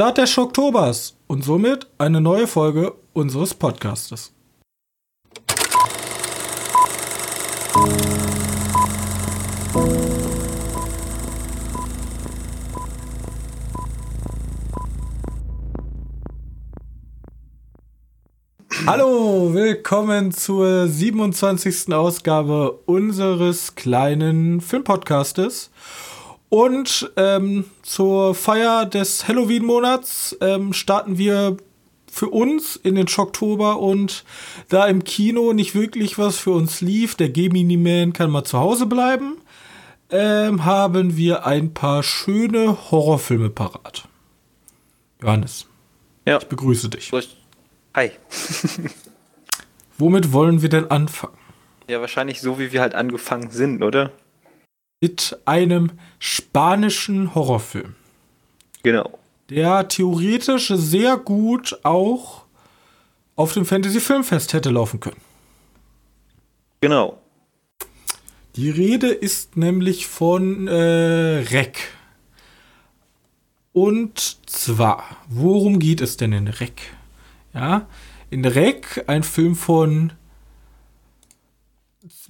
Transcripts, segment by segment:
Start des Oktobers und somit eine neue Folge unseres Podcastes. Hallo, willkommen zur 27. Ausgabe unseres kleinen Filmpodcastes. Und ähm, zur Feier des Halloween-Monats ähm, starten wir für uns in den Schocktober und da im Kino nicht wirklich was für uns lief, der Gemini Man kann mal zu Hause bleiben, ähm, haben wir ein paar schöne Horrorfilme parat. Johannes, Ja. ich begrüße dich. Hi. Womit wollen wir denn anfangen? Ja, wahrscheinlich so, wie wir halt angefangen sind, oder? Mit einem spanischen Horrorfilm, Genau. der theoretisch sehr gut auch auf dem Fantasy Filmfest hätte laufen können. Genau. Die Rede ist nämlich von äh, Rec. Und zwar, worum geht es denn in Rec? Ja, in Rec, ein Film von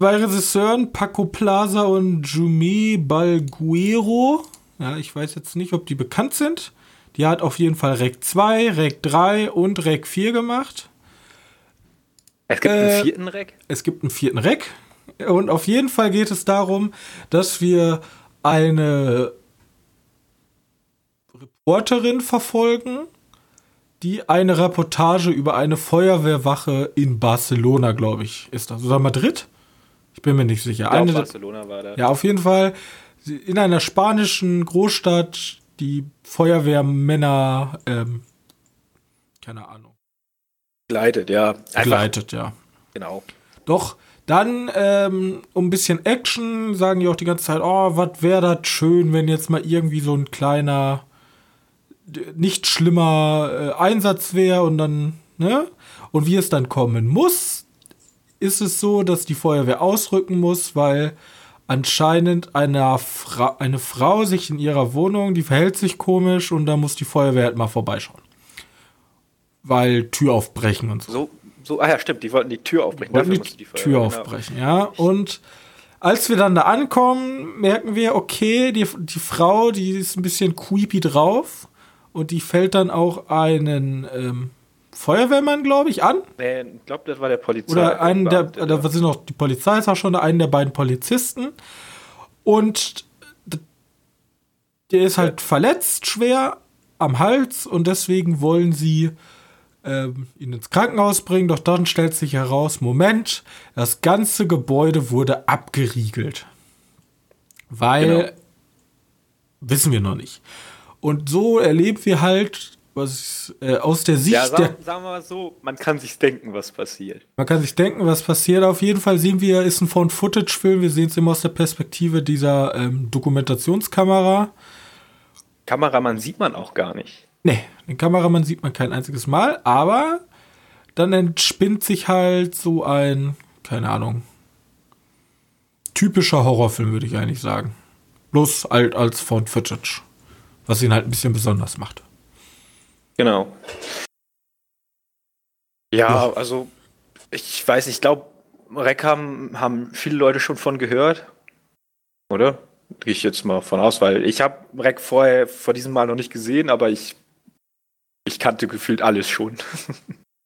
zwei Regisseuren, Paco Plaza und Jume Balguero. Ja, ich weiß jetzt nicht, ob die bekannt sind. Die hat auf jeden Fall Rec 2, Rec 3 und Rec 4 gemacht. Es gibt Äh, einen vierten Rack. Es gibt einen vierten Reck. Und auf jeden Fall geht es darum, dass wir eine Reporterin verfolgen, die eine Reportage über eine Feuerwehrwache in Barcelona, glaube ich, ist das. Oder Madrid? Ich bin mir nicht sicher. Ich glaub, Eine Barcelona war da. ja, auf jeden Fall in einer spanischen Großstadt die Feuerwehrmänner, ähm, keine Ahnung, Geleitet, ja. Einfach, begleitet, ja. Genau. Doch, dann, ähm, um ein bisschen Action, sagen die auch die ganze Zeit, oh, was wäre das schön, wenn jetzt mal irgendwie so ein kleiner, nicht schlimmer äh, Einsatz wäre und dann, ne? Und wie es dann kommen muss, ist es so, dass die Feuerwehr ausrücken muss, weil anscheinend eine, Fra eine Frau sich in ihrer Wohnung, die verhält sich komisch und da muss die Feuerwehr halt mal vorbeischauen. Weil Tür aufbrechen und so So, so, ah ja, stimmt, die wollten die Tür aufbrechen. Dafür die, die Tür genau. aufbrechen, ja. Und als wir dann da ankommen, merken wir, okay, die, die Frau, die ist ein bisschen creepy drauf und die fällt dann auch einen ähm, Feuerwehrmann, glaube ich, an. Nee, ich glaube, das war der Polizei. Oder einen der, Beamte, da sind noch die Polizei, ist auch schon einen der beiden Polizisten. Und der ist halt verletzt, schwer am Hals und deswegen wollen sie ähm, ihn ins Krankenhaus bringen. Doch dann stellt sich heraus, Moment, das ganze Gebäude wurde abgeriegelt. Weil, Genau. wissen wir noch nicht. Und so erleben wir halt, was äh, aus der Sicht Ja, der sagen, sagen wir mal so, man kann sich denken, was passiert. man kann sich denken, was passiert. Auf jeden Fall sehen wir, ist ein Found-Footage-Film. Wir sehen es immer aus der Perspektive dieser ähm, Dokumentationskamera. Kameramann sieht man auch gar nicht. Nee, den Kameramann sieht man kein einziges Mal, aber dann entspinnt sich halt so ein, keine Ahnung, typischer Horrorfilm, würde ich eigentlich sagen. Bloß halt als Found-Footage. Was ihn halt ein bisschen besonders macht. Genau. Ja, Ja. also ich weiß, ich glaube, Rec haben, haben viele Leute schon von gehört. Oder? Gehe ich jetzt mal von aus, weil ich habe Rec vorher vor diesem Mal noch nicht gesehen, aber ich, ich kannte gefühlt alles schon.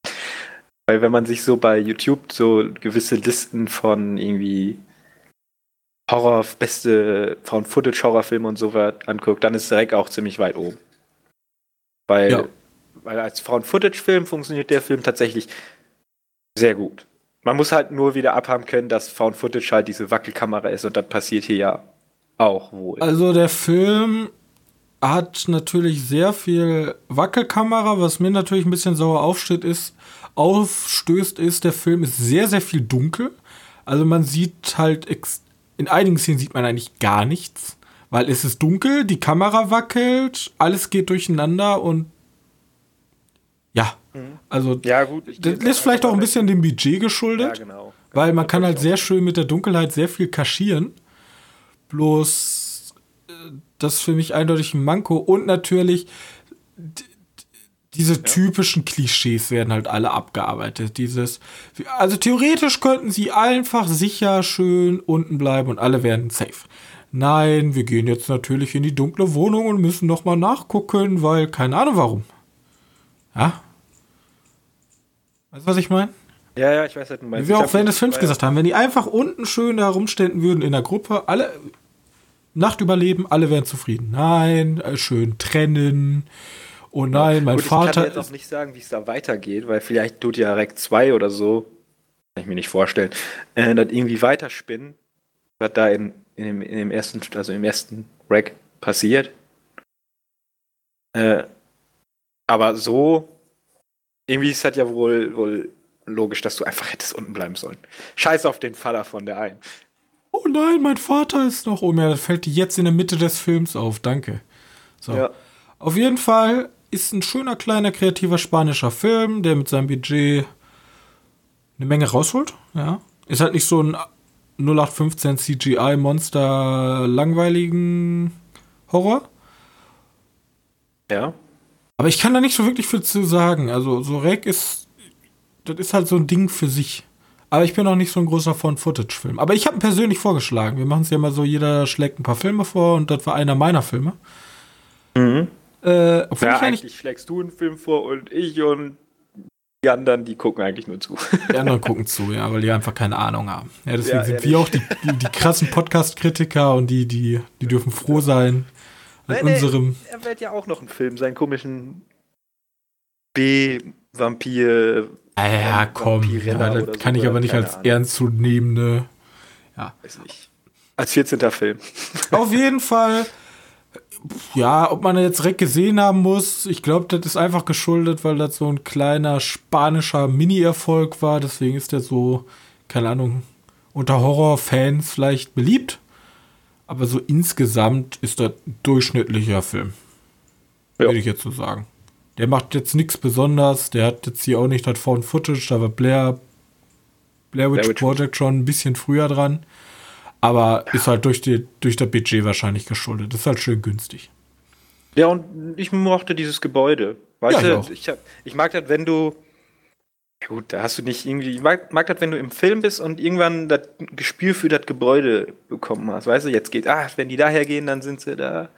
weil wenn man sich so bei YouTube so gewisse Listen von irgendwie Horror, beste Found-Footage-Horrorfilme und so was anguckt, dann ist Rec auch ziemlich weit oben. Weil Ja. Weil als Found-Footage-Film funktioniert der Film tatsächlich sehr gut. Man muss halt nur wieder abhaben können, dass Found-Footage halt diese Wackelkamera ist und das passiert hier ja auch wohl. Also der Film hat natürlich sehr viel Wackelkamera, was mir natürlich ein bisschen sauer aufsteht, ist, aufstößt, ist, der Film ist sehr, sehr viel dunkel. Also man sieht halt, in einigen Szenen sieht man eigentlich gar nichts, weil es ist dunkel, die Kamera wackelt, alles geht durcheinander und ja, also ja, gut. das ist vielleicht auch ein bisschen dem Budget Ja, geschuldet. genau. Weil man Das kann halt sehr schön mit der Dunkelheit sehr viel kaschieren. Bloß äh, das ist für mich eindeutig ein Manko. Und natürlich, diese typischen Klischees werden halt alle abgearbeitet. Dieses, also theoretisch könnten sie einfach sicher schön unten bleiben und alle werden safe. Nein, wir gehen jetzt natürlich in die dunkle Wohnung und müssen noch mal nachgucken, weil keine Ahnung warum. Ja? Weißt du, was ich meine? Ja, ja, ich weiß halt, du meinst. Wie wir auch während des Films gesagt haben, wenn die einfach unten schön herumständen würden in der Gruppe, alle Nacht überleben, alle wären zufrieden. Nein, äh, schön trennen. Oh nein, mein Gut, Vater. Ich kann jetzt auch nicht sagen, wie es da weitergeht, weil vielleicht tut ja Rec 2 oder so, kann ich mir nicht vorstellen, äh, dann irgendwie weiterspinnen, was da in, in, dem, in dem ersten, also im ersten Rec passiert. Äh, aber so, irgendwie ist das ja wohl, wohl logisch, dass du einfach hättest unten bleiben sollen. Scheiß auf den Vater von der einen. Oh nein, mein Vater ist noch um. Ja, das fällt jetzt in der Mitte des Films auf. Danke. So. Ja. Auf jeden Fall ist ein schöner, kleiner, kreativer spanischer Film, der mit seinem Budget eine Menge rausholt. Ja. Ist halt nicht so ein 0815 CGI-Monster langweiligen Horror. Ja. Aber ich kann da nicht so wirklich viel zu sagen. Also, so Rec ist. Das ist halt so ein Ding für sich. Aber ich bin auch nicht so ein großer Found-Footage-Film. Aber ich habe ihn persönlich vorgeschlagen. Wir machen es ja mal so, jeder schlägt ein paar Filme vor und das war einer meiner Filme. Mhm. Äh, ja, ich eigentlich, eigentlich schlägst du einen Film vor und ich und die anderen, die gucken eigentlich nur zu. Die anderen gucken zu, ja, weil die einfach keine Ahnung haben. Ja, deswegen ja, sind wir auch die, die, die krassen Podcast-Kritiker und die, die, die dürfen froh sein an Nein, unserem. Er wird ja auch noch einen Film, seinen komischen B-Vampir. Ah, ja, komm, ja, das kann so, ich aber nicht als ernstzunehmende. Ja. Weiß nicht. Als 14. Film. Auf jeden Fall ja, ob man jetzt direkt gesehen haben muss, ich glaube, das ist einfach geschuldet, weil das so ein kleiner spanischer Mini-Erfolg war. Deswegen ist der so, keine Ahnung, unter Horrorfans vielleicht beliebt. Aber so insgesamt ist das ein durchschnittlicher Film. Ja. Würde ich jetzt so sagen. Der macht jetzt nichts Besonderes. Der hat jetzt hier auch nicht das Found Footage. Da war Blair, Blair Witch, Blair Witch Project schon ein bisschen früher dran. Aber ja. ist halt durch, die, durch das Budget wahrscheinlich geschuldet. Das ist halt schön günstig. Ja, und ich mochte dieses Gebäude. Weißt ja, du, ich, ich, ich, mag das, wenn du. Gut, da hast du nicht irgendwie. Ich mag, mag das, wenn du im Film bist und irgendwann das Gespür für das Gebäude bekommen hast. Weißt du, jetzt geht, ah, wenn die daher gehen, dann sind sie da.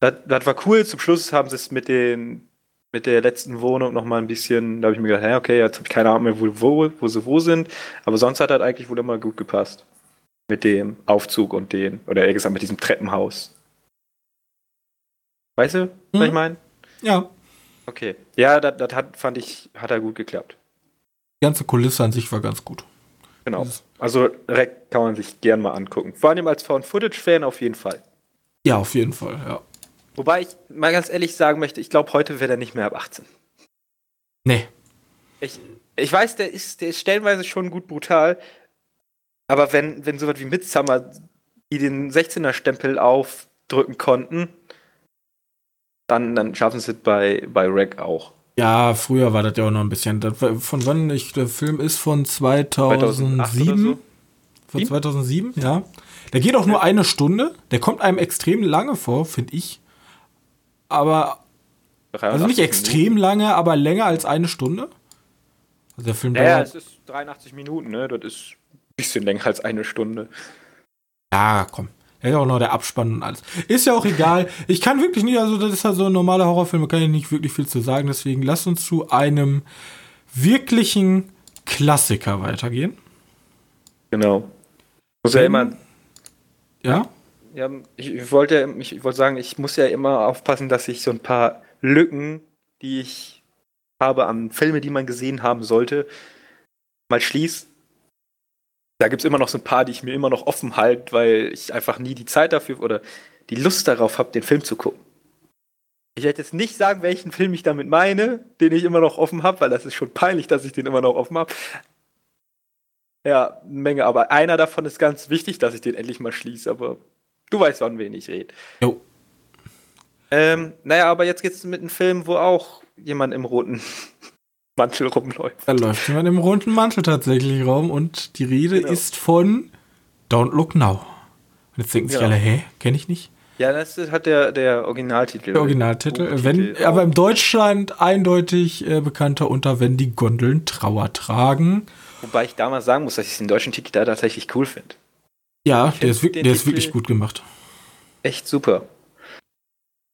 Das, das war cool. Zum Schluss haben sie es mit den mit der letzten Wohnung noch mal ein bisschen, da habe ich mir gedacht, hey, okay, jetzt habe ich keine Ahnung mehr, wo, wo, wo sie wo sind. Aber sonst hat das eigentlich wohl immer gut gepasst mit dem Aufzug und den, oder eher gesagt mit diesem Treppenhaus. Weißt du, was ich mhm. meine? Ja. Okay. Ja, das, das hat, fand ich, hat er gut geklappt. Die ganze Kulisse an sich war ganz gut. Genau. Also Rec kann man sich gern mal angucken. Vor allem als Found-Footage-Fan auf jeden Fall. Ja, auf jeden Fall, ja. Wobei ich mal ganz ehrlich sagen möchte, ich glaube, heute wäre er nicht mehr ab 18. Nee. Ich, ich weiß, der ist, der ist stellenweise schon gut brutal, aber wenn, wenn sowas wie Midsummer, die den 16er-Stempel aufdrücken konnten, dann, dann schaffen sie es bei, bei Rack auch. Ja, früher war das ja auch noch ein bisschen. Von wann ich, der Film ist von 2007. So? Von 2007, ja. Der geht auch nur eine Stunde. Der kommt einem extrem lange vor, finde ich. Aber. Also nicht extrem Minuten. lange, aber länger als eine Stunde. Also der Film ja, dauert. Ja, es ist 83 Minuten, ne? Das ist bisschen länger als eine Stunde. Ja, komm. Ja, auch noch der Abspann und alles. Ist ja auch egal. Ich kann wirklich nicht, also das ist ja so ein normaler Horrorfilm, da kann ich nicht wirklich viel zu sagen. Deswegen lass uns zu einem wirklichen Klassiker weitergehen. Genau. Muss ja immer. Ja? Ja, ich wollte, ich wollte sagen, ich muss ja immer aufpassen, dass ich so ein paar Lücken, die ich habe an Filme, die man gesehen haben sollte, mal schließe da gibt es immer noch so ein paar, die ich mir immer noch offen halte, weil ich einfach nie die Zeit dafür oder die Lust darauf habe, den Film zu gucken. Ich werde jetzt nicht sagen, welchen Film ich damit meine, den ich immer noch offen habe, weil das ist schon peinlich, dass ich den immer noch offen habe. Ja, eine Menge, aber einer davon ist ganz wichtig, dass ich den endlich mal schließe, aber du weißt, wann wen ich rede. Jo. Ähm, naja, aber jetzt geht's mit einem Film, wo auch jemand im roten Mantel rumläuft. Da läuft jemand im roten Mantel tatsächlich rum und die Rede genau. ist von Don't Look Now. Und jetzt denken sich ja. alle, hä, kenne ich nicht? Ja, das hat der, der Originaltitel. Der Originaltitel. Wenn, aber im Deutschland eindeutig äh, bekannter unter Wenn die Gondeln Trauer tragen. Wobei ich damals sagen muss, dass ich den deutschen Titel da tatsächlich cool finde. Ja, der, ist, der ist, wirklich gut gemacht. Echt super.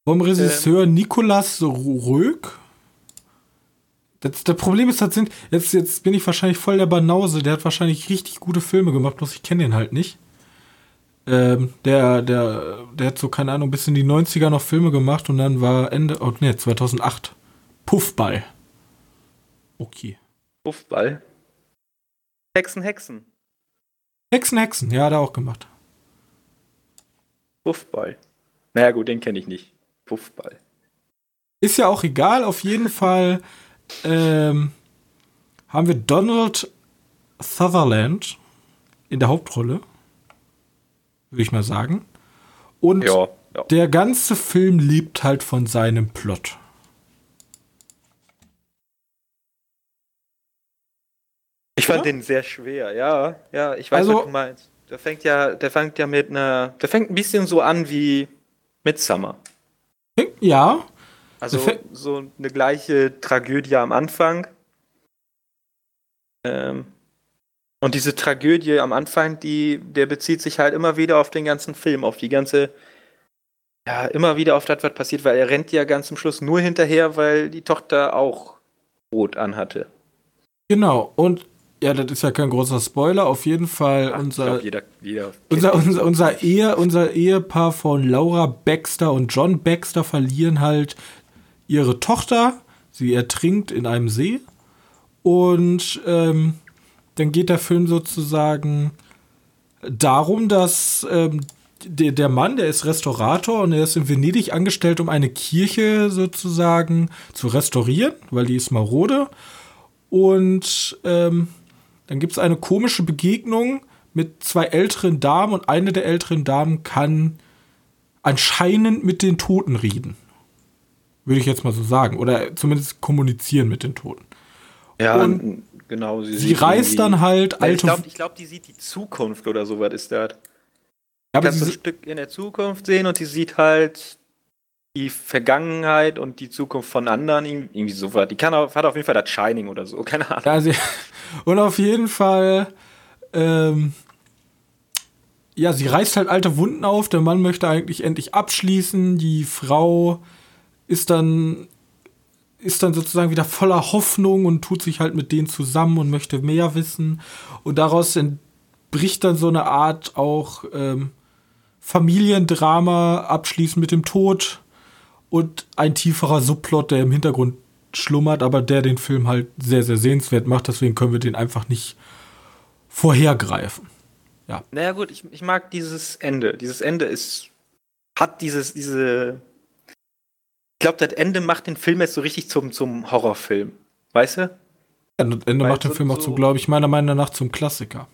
Vom Regisseur ähm, Nicolas Röck. Das, das Problem ist, das sind, jetzt, jetzt bin ich wahrscheinlich voll der Banause, der hat wahrscheinlich richtig gute Filme gemacht, bloß ich kenne den halt nicht. Ähm, der, der, der hat so, keine Ahnung, bis in die 90er noch Filme gemacht und dann war Ende, oh ne, 2008. Puffball. Okay. Puffball? Hexen, Hexen. Hexen, Hexen, ja, hat er auch gemacht. Puffball. Naja, gut, den kenne ich nicht. Puffball. Ist ja auch egal, auf jeden Fall ähm, haben wir Donald Sutherland in der Hauptrolle würde ich mal sagen. Und ja, ja. der ganze Film lebt halt von seinem Plot. Ich fand ja? den sehr schwer, ja. Ja, ich weiß, also, was du meinst. Der fängt ja, der fängt ja mit einer. Der fängt ein bisschen so an wie Midsummer. Ja. Also so eine gleiche Tragödie am Anfang. Ähm, und diese Tragödie am Anfang, die, der bezieht sich halt immer wieder auf den ganzen Film, auf die ganze, ja, immer wieder auf das, was passiert, weil er rennt ja ganz zum Schluss nur hinterher, weil die Tochter auch Rot anhatte. Genau, und ja, das ist ja kein großer Spoiler, auf jeden Fall Ach, unser, glaub, jeder, jeder unser, unser, unser, Ehe, unser Ehepaar von Laura Baxter und John Baxter verlieren halt ihre Tochter, sie ertrinkt in einem See und ähm, dann geht der Film sozusagen darum, dass ähm, der, der Mann, der ist Restaurator und er ist in Venedig angestellt, um eine Kirche sozusagen zu restaurieren, weil die ist marode. Und ähm, dann gibt es eine komische Begegnung mit zwei älteren Damen und eine der älteren Damen kann anscheinend mit den Toten reden. Würde ich jetzt mal so sagen. Oder zumindest kommunizieren mit den Toten. Ja, und Genau, sie, sie reist dann halt alte. Ich glaube, glaub, die sieht die Zukunft oder so was ist das. Ja, aber sie ein Stück in der Zukunft sehen und sie sieht halt die Vergangenheit und die Zukunft von anderen irgendwie so was. Die kann auch, hat auf jeden Fall das Shining oder so, keine Ahnung. Ja, sie, und auf jeden Fall, ähm, ja, sie reißt halt alte Wunden auf. Der Mann möchte eigentlich endlich abschließen. Die Frau ist dann ist dann sozusagen wieder voller Hoffnung und tut sich halt mit denen zusammen und möchte mehr wissen. Und daraus entbricht dann so eine Art auch ähm, Familiendrama, abschließend mit dem Tod und ein tieferer Subplot, der im Hintergrund schlummert, aber der den Film halt sehr, sehr sehenswert macht. Deswegen können wir den einfach nicht vorhergreifen. Ja. Naja, gut, ich, ich mag dieses Ende. Dieses Ende ist, hat dieses, diese glaube, das Ende macht den Film jetzt so richtig zum, zum Horrorfilm. Weißt du? Ja, das Ende Weil macht den Film auch so, glaube ich, meiner Meinung nach zum Klassiker.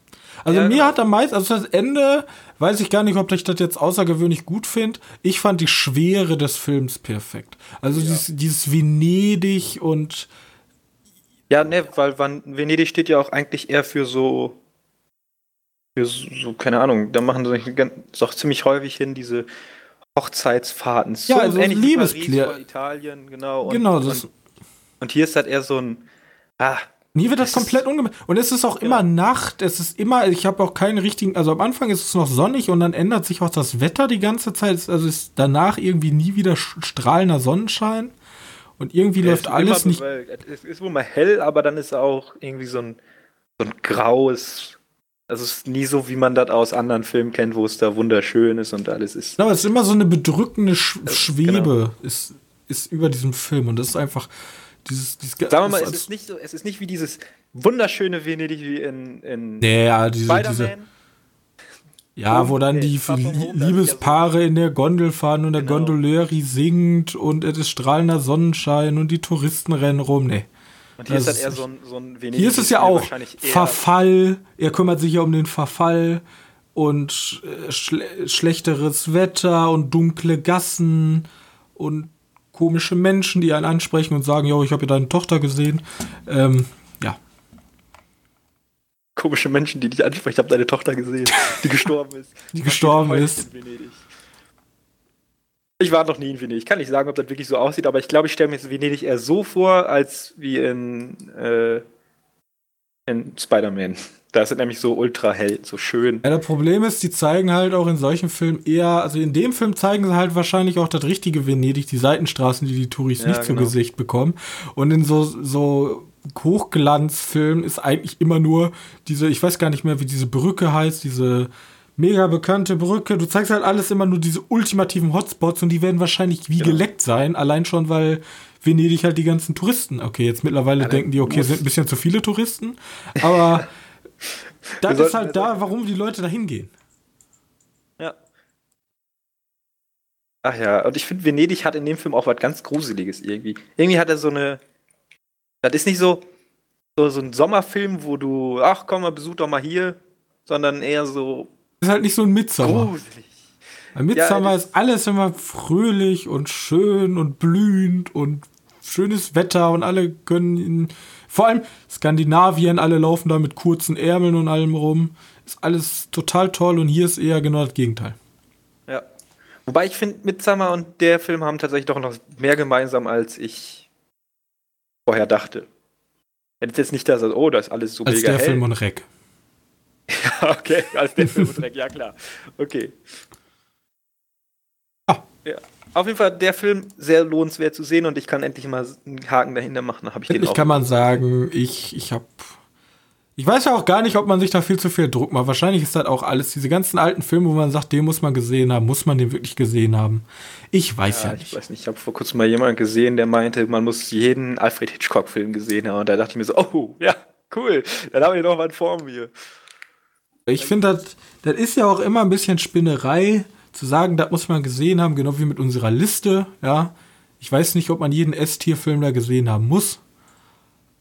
Also ja, mir genau. hat am meisten, also das Ende, weiß ich gar nicht, ob ich das jetzt außergewöhnlich gut finde. Ich fand die Schwere des Films perfekt. Also ja. dieses, dieses Venedig und ja, ne, weil Venedig steht ja auch eigentlich eher für so, für so, keine Ahnung, da machen sie doch ziemlich häufig hin, diese Hochzeitsfahrten. So ja, also Liebesklär. Italien, genau. Und, genau, das und, und hier ist halt eher so ein. Ah, Nie wird das komplett ungemein. Und es ist auch genau. immer Nacht. Es ist immer, ich habe auch keinen richtigen, also am Anfang ist es noch sonnig und dann ändert sich auch das Wetter die ganze Zeit. Also ist danach irgendwie nie wieder strahlender Sonnenschein. Und irgendwie ja, läuft alles nicht. Es ist wohl mal hell, aber dann ist auch irgendwie so ein, so ein graues, also es ist nie so, wie man das aus anderen Filmen kennt, wo es da wunderschön ist und alles ist. Genau, es ist immer so eine bedrückende Sch äh, Schwebe genau. ist, ist über diesem Film und das ist einfach dieses, dieses Sagen wir mal, es ist nicht so, es ist nicht wie dieses wunderschöne Venedig wie in, in ja, diese, diese ja, wo dann die Liebespaare in der Gondel fahren und der genau. Gondolieri singt und es ist strahlender Sonnenschein und die Touristen rennen rum. Nee. Und hier das ist halt eher so ein, so ein Venedig. Hier ist es ja auch Verfall. Er kümmert sich ja um den Verfall und äh, schle schlechteres Wetter und dunkle Gassen und komische Menschen, die einen ansprechen und sagen, jo, ich habe ja deine Tochter gesehen. Ähm, ja. Komische Menschen, die dich ansprechen, ich habe deine Tochter gesehen, die gestorben ist. die gestorben ist. Ich war noch nie in Venedig. Ich kann nicht sagen, ob das wirklich so aussieht, aber ich glaube, ich stelle mir Venedig eher so vor, als wie in, äh, in Spider-Man. Da ist es nämlich so ultra hell, so schön. Ja, das Problem ist, die zeigen halt auch in solchen Filmen eher, also in dem Film zeigen sie halt wahrscheinlich auch das richtige Venedig, die Seitenstraßen, die die Touris ja, nicht genau. zu Gesicht bekommen. Und in so, so Hochglanzfilmen ist eigentlich immer nur diese, ich weiß gar nicht mehr, wie diese Brücke heißt, diese mega bekannte Brücke. Du zeigst halt alles immer nur diese ultimativen Hotspots und die werden wahrscheinlich wie genau. geleckt sein, allein schon, weil Venedig halt die ganzen Touristen. Okay, jetzt mittlerweile ja, denken die, okay, sind ein bisschen zu viele Touristen, aber das ist halt da, warum die Leute da hingehen. Ja. Ach ja, und ich finde, Venedig hat in dem Film auch was ganz Gruseliges irgendwie. Irgendwie hat er so eine. Das ist nicht so, so, so ein Sommerfilm, wo du, ach komm mal, besuch doch mal hier, sondern eher so ist halt nicht so ein Midsommer. Gruselig. Bei Midsommer ja, ist alles immer fröhlich und schön und blühend und schönes Wetter und alle können in, vor allem Skandinavien, alle laufen da mit kurzen Ärmeln und allem rum. Ist alles total toll und hier ist eher genau das Gegenteil. Ja. Wobei ich finde, Midsummer und der Film haben tatsächlich doch noch mehr gemeinsam, als ich vorher dachte. Jetzt nicht das, oh, das ist alles so als mega der hell. Film und Reck. Ja, okay, als der Film ja klar. Okay. Ah. Ja. Auf jeden Fall der Film sehr lohnenswert zu sehen und ich kann endlich mal einen Haken dahinter machen. Habe ich den kann man sagen, ich, ich habe. Ich weiß ja auch gar nicht, ob man sich da viel zu viel Druck macht. Wahrscheinlich ist das auch alles, diese ganzen alten Filme, wo man sagt, den muss man gesehen haben, muss man den wirklich gesehen haben. Ich weiß ja, ja nicht. Ich weiß nicht, ich habe vor kurzem mal jemanden gesehen, der meinte, man muss jeden Alfred Hitchcock-Film gesehen haben. Und da dachte ich mir so, oh, ja, cool, dann habe ich noch was vor mir. Ich finde, das, ist ja auch immer ein bisschen Spinnerei, zu sagen, das muss man gesehen haben, genau wie mit unserer Liste, ja. Ich weiß nicht, ob man jeden S-Tier-Film da gesehen haben muss.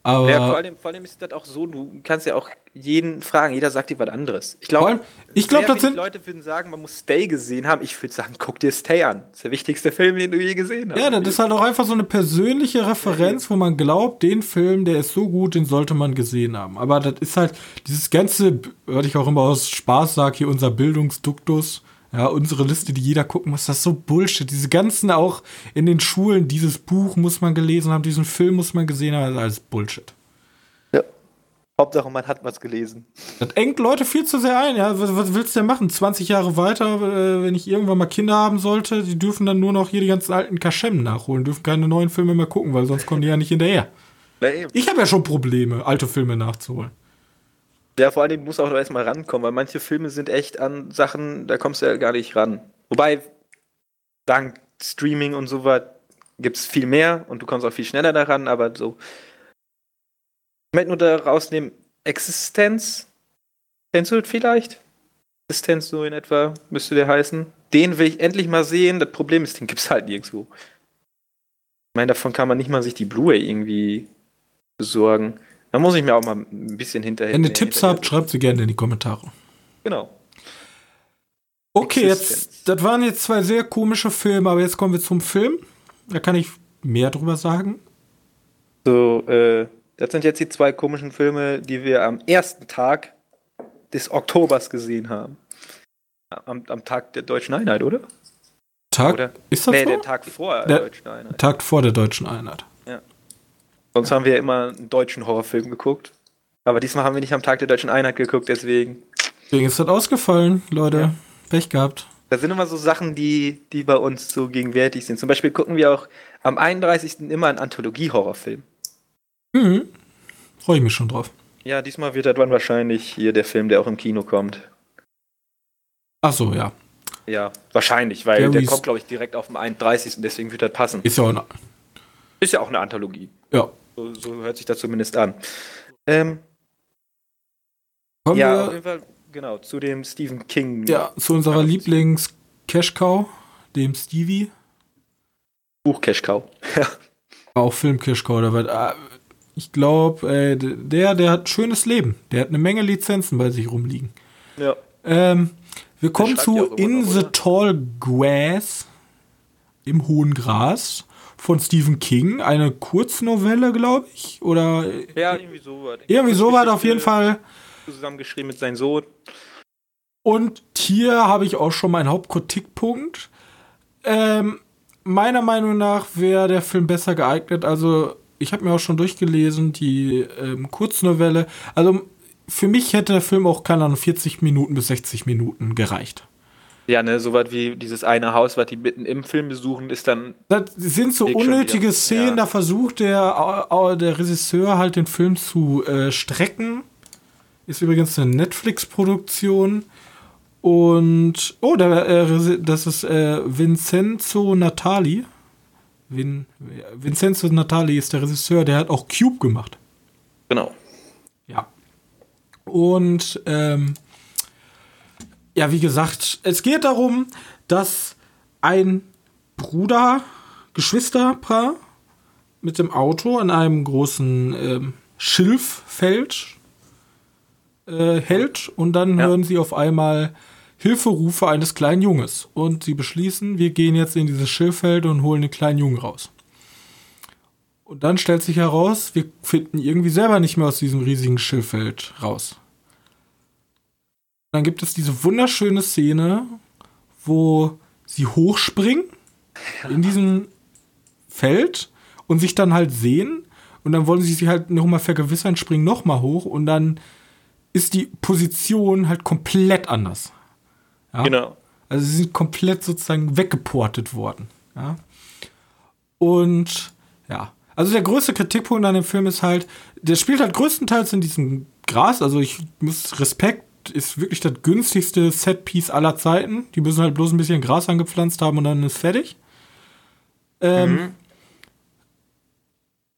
Aber ja, vor allem, vor allem ist das auch so, du kannst ja auch jeden fragen, jeder sagt dir was anderes. Ich glaube, ich glaube, das sind Leute würden sagen, man muss Stay gesehen haben. Ich würde sagen, guck dir Stay an. Das ist der wichtigste Film, den du je gesehen hast. Ja, das ist halt auch einfach so eine persönliche Referenz, wo man glaubt, den Film, der ist so gut, den sollte man gesehen haben. Aber das ist halt dieses ganze, würde ich auch immer aus Spaß sagen, hier unser Bildungsduktus. Ja, unsere Liste, die jeder gucken muss, das ist so Bullshit. Diese ganzen auch in den Schulen, dieses Buch muss man gelesen haben, diesen Film muss man gesehen haben, das ist alles Bullshit. Ja. Hauptsache, man hat was gelesen. Das engt Leute viel zu sehr ein, ja. Was, was willst du denn machen? 20 Jahre weiter, äh, wenn ich irgendwann mal Kinder haben sollte, die dürfen dann nur noch hier die ganzen alten Kaschem nachholen, dürfen keine neuen Filme mehr gucken, weil sonst kommen die ja nicht hinterher. Ich habe ja schon Probleme, alte Filme nachzuholen. Ja, vor allen Dingen muss auch erstmal rankommen, weil manche Filme sind echt an Sachen, da kommst du ja gar nicht ran. Wobei, dank Streaming und so was gibt es viel mehr und du kommst auch viel schneller daran, aber so. Ich möchte nur da rausnehmen, Existenz. Das vielleicht? Existenz so in etwa, müsste der heißen. Den will ich endlich mal sehen. Das Problem ist, den gibt es halt nirgendwo. Ich meine, davon kann man nicht mal sich die Blu-ray irgendwie besorgen. Da muss ich mir auch mal ein bisschen hinterher. Wenn ihr Tipps habt, schreibt sie gerne in die Kommentare. Genau. Okay, jetzt, das waren jetzt zwei sehr komische Filme, aber jetzt kommen wir zum Film. Da kann ich mehr drüber sagen. So, äh, das sind jetzt die zwei komischen Filme, die wir am ersten Tag des Oktobers gesehen haben. Am, am Tag der Deutschen Einheit, oder? Tag? Oder? Ist das nee, so? der Tag vor der, der Deutschen Einheit. Tag vor der Deutschen Einheit. Sonst haben wir immer einen deutschen Horrorfilm geguckt. Aber diesmal haben wir nicht am Tag der deutschen Einheit geguckt, deswegen. Deswegen ist das ausgefallen, Leute. Ja. Pech gehabt. Das sind immer so Sachen, die, die bei uns so gegenwärtig sind. Zum Beispiel gucken wir auch am 31. immer einen Anthologie-Horrorfilm. Mhm. Freue ich mich schon drauf. Ja, diesmal wird das dann wahrscheinlich hier der Film, der auch im Kino kommt. Ach so, ja. Ja, wahrscheinlich, weil der, der kommt, glaube ich, direkt auf dem 31. Deswegen wird das passen. Ist ja auch eine, ist ja auch eine Anthologie. Ja. So, so hört sich das zumindest an. Ähm, ja, wir, auf jeden Fall, genau, zu dem Stephen King. Ja, zu unserer Lieblings-Cash-Cow, dem Stevie. Buch-Cash-Cow. Ja. Auch Film-Cash-Cow. Äh, ich glaube, äh, der, der hat ein schönes Leben. Der hat eine Menge Lizenzen bei sich rumliegen. Ja. Ähm, wir kommen zu In noch, the Tall Grass im hohen Gras von Stephen King, eine Kurznovelle, glaube ich, oder ja irgendwie so war. Irgendwie so war auf jeden Fall zusammengeschrieben mit seinem Sohn. Und hier habe ich auch schon meinen Hauptkritikpunkt. Ähm, meiner Meinung nach wäre der Film besser geeignet. Also, ich habe mir auch schon durchgelesen, die ähm, Kurznovelle. Also, für mich hätte der Film auch, keine Ahnung, 40 Minuten bis 60 Minuten gereicht. Ja, ne, so was wie dieses eine Haus, was die mitten im Film besuchen, ist dann. Das sind so unnötige Szenen, ja. da versucht der, der Regisseur halt den Film zu äh, strecken. Ist übrigens eine Netflix-Produktion. Und, oh, da, äh, das ist äh, Vincenzo Natali. Vin, Vincenzo Natali ist der Regisseur, der hat auch Cube gemacht. Genau. Ja. Und, ähm, ja, wie gesagt, es geht darum, dass ein Bruder, Geschwisterpaar mit dem Auto an einem großen ähm, Schilffeld äh, hält und dann ja. hören sie auf einmal Hilferufe eines kleinen Junges und sie beschließen, wir gehen jetzt in dieses Schilffeld und holen den kleinen Jungen raus. Und dann stellt sich heraus, wir finden irgendwie selber nicht mehr aus diesem riesigen Schilffeld raus. Dann gibt es diese wunderschöne Szene, wo sie hochspringen in diesem Feld und sich dann halt sehen und dann wollen sie sich halt nochmal vergewissern, springen nochmal hoch und dann ist die Position halt komplett anders. Ja? Genau. Also sie sind komplett sozusagen weggeportet worden. Ja? Und ja, also der größte Kritikpunkt an dem Film ist halt, der spielt halt größtenteils in diesem Gras, also ich muss Respekt ist wirklich das günstigste Setpiece aller Zeiten. Die müssen halt bloß ein bisschen Gras angepflanzt haben und dann ist fertig. Ähm, mhm.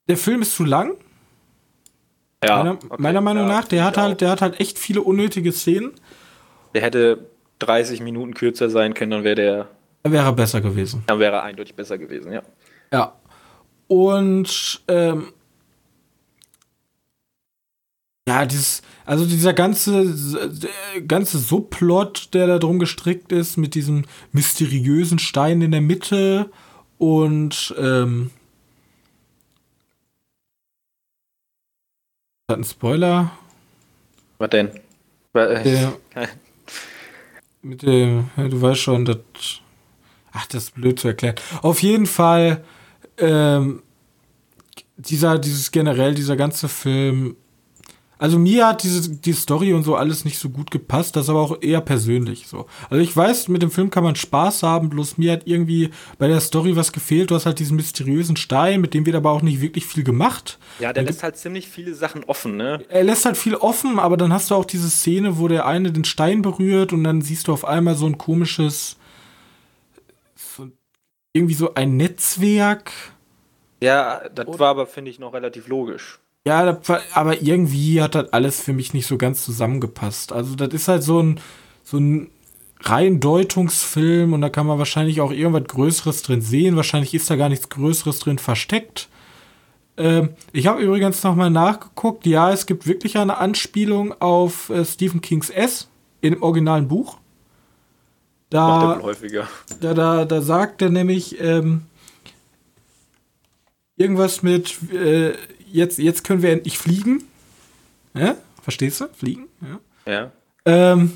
Der Film ist zu lang. Ja. Meiner, okay, meiner Meinung ja, nach, der hat halt, der hat halt echt viele unnötige Szenen. Der hätte 30 Minuten kürzer sein können, dann wäre der. Dann wäre besser gewesen. Dann wäre er eindeutig besser gewesen, ja. Ja. Und ähm, ja, dieses, also dieser ganze, ganze Subplot, der da drum gestrickt ist, mit diesem mysteriösen Stein in der Mitte und ähm, hat ein Spoiler. Was denn? Der, mit dem, ja, du weißt schon, das. Ach, das ist blöd zu erklären. Auf jeden Fall, ähm, dieser, dieses generell, dieser ganze Film also mir hat diese die Story und so alles nicht so gut gepasst, das ist aber auch eher persönlich so. Also ich weiß, mit dem Film kann man Spaß haben, bloß mir hat irgendwie bei der Story was gefehlt. Du hast halt diesen mysteriösen Stein, mit dem wird aber auch nicht wirklich viel gemacht. Ja, der lässt halt ziemlich viele Sachen offen, ne? Er lässt halt viel offen, aber dann hast du auch diese Szene, wo der eine den Stein berührt und dann siehst du auf einmal so ein komisches so, irgendwie so ein Netzwerk. Ja, das war aber, finde ich, noch relativ logisch. Ja, aber irgendwie hat das alles für mich nicht so ganz zusammengepasst. Also, das ist halt so ein, so ein rein Deutungsfilm und da kann man wahrscheinlich auch irgendwas Größeres drin sehen. Wahrscheinlich ist da gar nichts Größeres drin versteckt. Ähm, ich habe übrigens nochmal nachgeguckt. Ja, es gibt wirklich eine Anspielung auf äh, Stephen Kings S im originalen Buch. Da, häufiger. Da, da, da sagt er nämlich ähm, irgendwas mit, äh, jetzt, jetzt können wir endlich fliegen. Ja? Verstehst du? Fliegen? Ja. ja. Ähm,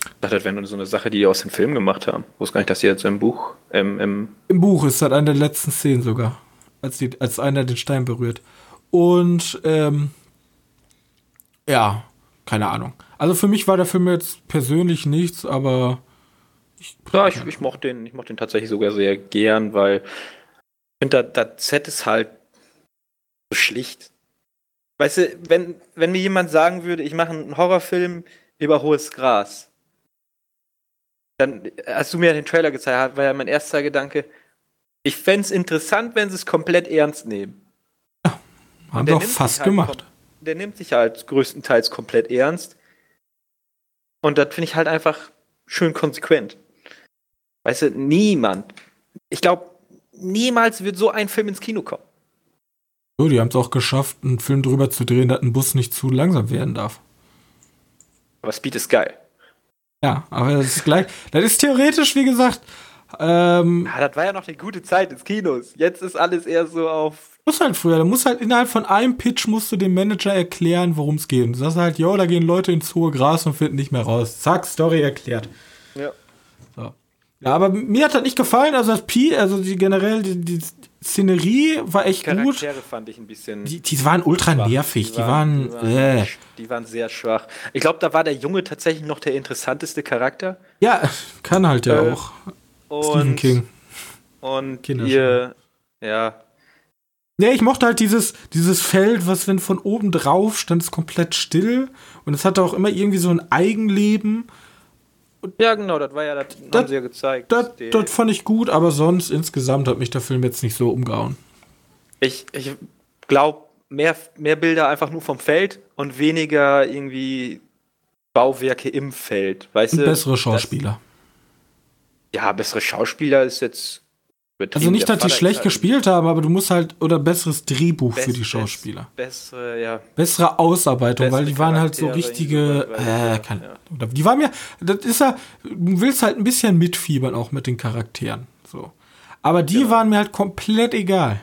ich dachte, das wäre nur so eine Sache, die die aus dem Film gemacht haben. Ich wusste gar nicht, dass sie jetzt im Buch. Ähm, im, Im Buch ist das eine der letzten Szenen sogar. Als, die, als einer den Stein berührt. Und, ähm, ja, keine Ahnung. Also für mich war der Film jetzt persönlich nichts, aber. Ich, ja, ich, ich mochte den, ich mochte den tatsächlich sogar sehr gern, weil ich finde, das, das Set ist halt so schlicht. Weißt du, wenn, wenn mir jemand sagen würde, ich mache einen Horrorfilm über hohes Gras, dann hast du mir den Trailer gezeigt, war ja mein erster Gedanke, ich fände es interessant, wenn sie es komplett ernst nehmen. Ja, haben wir auch fast halt gemacht. Der nimmt sich halt größtenteils komplett ernst. Und das finde ich halt einfach schön konsequent. Weißt du, niemand, ich glaube, niemals wird so ein Film ins Kino kommen. So, die haben es auch geschafft, einen Film drüber zu drehen, dass ein Bus nicht zu langsam werden darf. Aber Speed ist geil. Ja, aber das ist gleich. das ist theoretisch, wie gesagt. Ähm, ja, das war ja noch eine gute Zeit ins Kinos. Jetzt ist alles eher so auf. Muss halt früher. Da muss halt innerhalb von einem Pitch musst du dem Manager erklären, worum es geht. Du sagst halt, jo, da gehen Leute ins hohe Gras und finden nicht mehr raus. Zack, Story erklärt. Ja. Aber mir hat das nicht gefallen. Also das Pi, also die generell die, die Szenerie war echt Charaktere gut. fand ich ein bisschen. Die, die waren ultra schwach. nervig. Die waren, die, waren äh. die waren sehr schwach. Ich glaube, da war der Junge tatsächlich noch der interessanteste Charakter. Ja, kann halt ja Äh, auch. Und, Stephen King. Und ihr, ja, Nee, ich mochte halt dieses, dieses Feld, was wenn von oben drauf stand, ist komplett still. Und es hatte auch immer irgendwie so ein Eigenleben. Ja genau, das war ja, das, Das- haben sie ja gezeigt. Das, das fand ich gut, aber sonst insgesamt hat mich der Film jetzt nicht so umgehauen. Ich, ich glaube, mehr, mehr Bilder einfach nur vom Feld und weniger irgendwie Bauwerke im Feld. Weißt Und du? bessere Das- Schauspieler. Ja, bessere Schauspieler ist jetzt. Also nicht, dass die schlecht gespielt haben, aber du musst halt, oder besseres Drehbuch für best- die Schauspieler. Best, bessere, ja. Bessere Ausarbeitung, weil Bessere die waren halt so richtige, weil- äh, ja, keine ja. Die waren mir, das ist ja, du willst halt ein bisschen mitfiebern auch mit den Charakteren, so. Aber die Genau. waren mir halt komplett egal.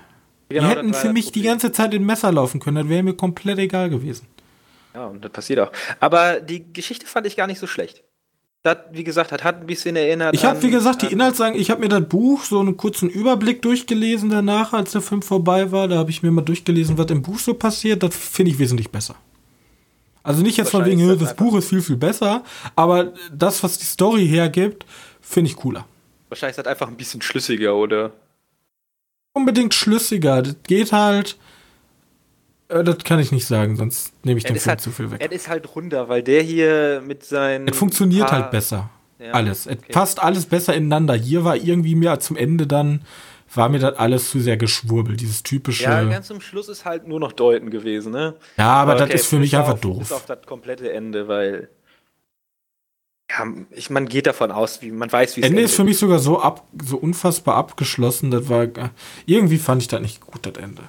Genau, die hätten für mich die ganze Zeit in Messer laufen können, das wäre mir komplett egal gewesen. Ja, und das passiert auch. Aber die Geschichte fand ich gar nicht so schlecht. Das, wie gesagt, das hat ein bisschen erinnert. Ich habe, wie gesagt, die an- Inhaltsangaben, ich habe mir das Buch so einen kurzen Überblick durchgelesen danach, als der Film vorbei war. Da habe ich mir mal durchgelesen, was im Buch so passiert. Das finde ich wesentlich besser. Also nicht jetzt von wegen, Wahrscheinlich "Hö, ist das das Buch ist viel, viel besser, aber das, was die Story hergibt, finde ich cooler. Wahrscheinlich ist das einfach ein bisschen schlüssiger, oder? Unbedingt schlüssiger. Das geht halt. Äh, das kann ich nicht sagen, sonst nehme ich Es dem ist Film halt- zu viel weg. Es ist halt runder, weil der hier mit seinen. Es funktioniert halt besser. Ja, alles. Es okay. passt alles besser ineinander. Hier war irgendwie mir zum Ende dann, war mir das alles zu sehr geschwurbelt. Dieses typische. Ja, Ja, ganz zum Schluss ist halt nur noch Deuten gewesen, ne? aber Okay, das ist für mich einfach auf, doof. Bis auf das komplette Ende, weil. Ja, ich, man geht davon aus, wie man weiß, wie es Ende ist für mich sogar so ab, so unfassbar abgeschlossen. Das war irgendwie fand ich das nicht gut, das Ende.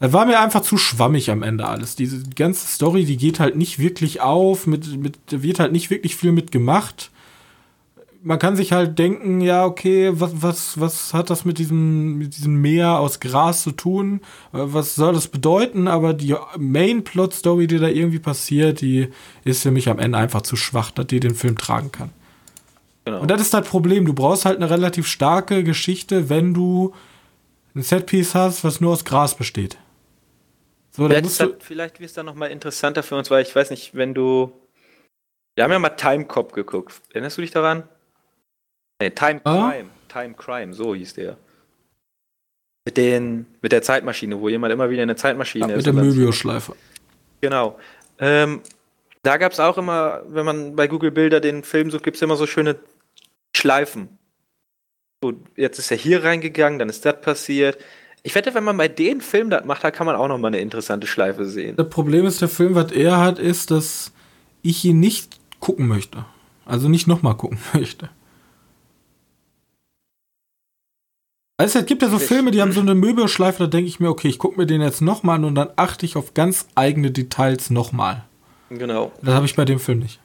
Das war mir einfach zu schwammig am Ende alles. Diese ganze Story, die geht halt nicht wirklich auf, mit, mit, wird halt nicht wirklich viel mit gemacht. Man kann sich halt denken, ja, okay, was, was, was hat das mit diesem, mit diesem Meer aus Gras zu tun? Äh, Was soll das bedeuten? Aber die Main-Plot-Story, die da irgendwie passiert, die ist für mich am Ende einfach zu schwach, dass die den Film tragen kann. Genau. Und das ist das Problem. Du brauchst halt eine relativ starke Geschichte, wenn du ein Setpiece hast, was nur aus Gras besteht. So, Vielleicht, musst du, vielleicht wird es dann nochmal interessanter für uns, weil ich weiß nicht, wenn du. Wir haben ja mal Time Cop geguckt. Erinnerst du dich daran? Nee, Time Ah? Crime. Time Crime, so hieß der. Mit, den, mit der Zeitmaschine, wo jemand immer wieder in eine Zeitmaschine mit ist. der und dann- Möbius-Schleife. Genau. Ähm, da gab es auch immer, wenn man bei Google Bilder den Film sucht, gibt es immer so schöne Schleifen. So, jetzt ist er hier reingegangen, dann ist das passiert. Ich wette, wenn man bei den Film das macht, da kann man auch noch mal eine interessante Schleife sehen. Das Problem ist, der Film, was er hat, ist, dass ich ihn nicht gucken möchte. Also nicht nochmal gucken möchte. Weißt du, es gibt ja so Filme, die haben so eine Möbius-Schleife, da denke ich mir, okay, ich gucke mir den jetzt nochmal an und dann achte ich auf ganz eigene Details nochmal. Genau. Das habe ich bei dem Film nicht.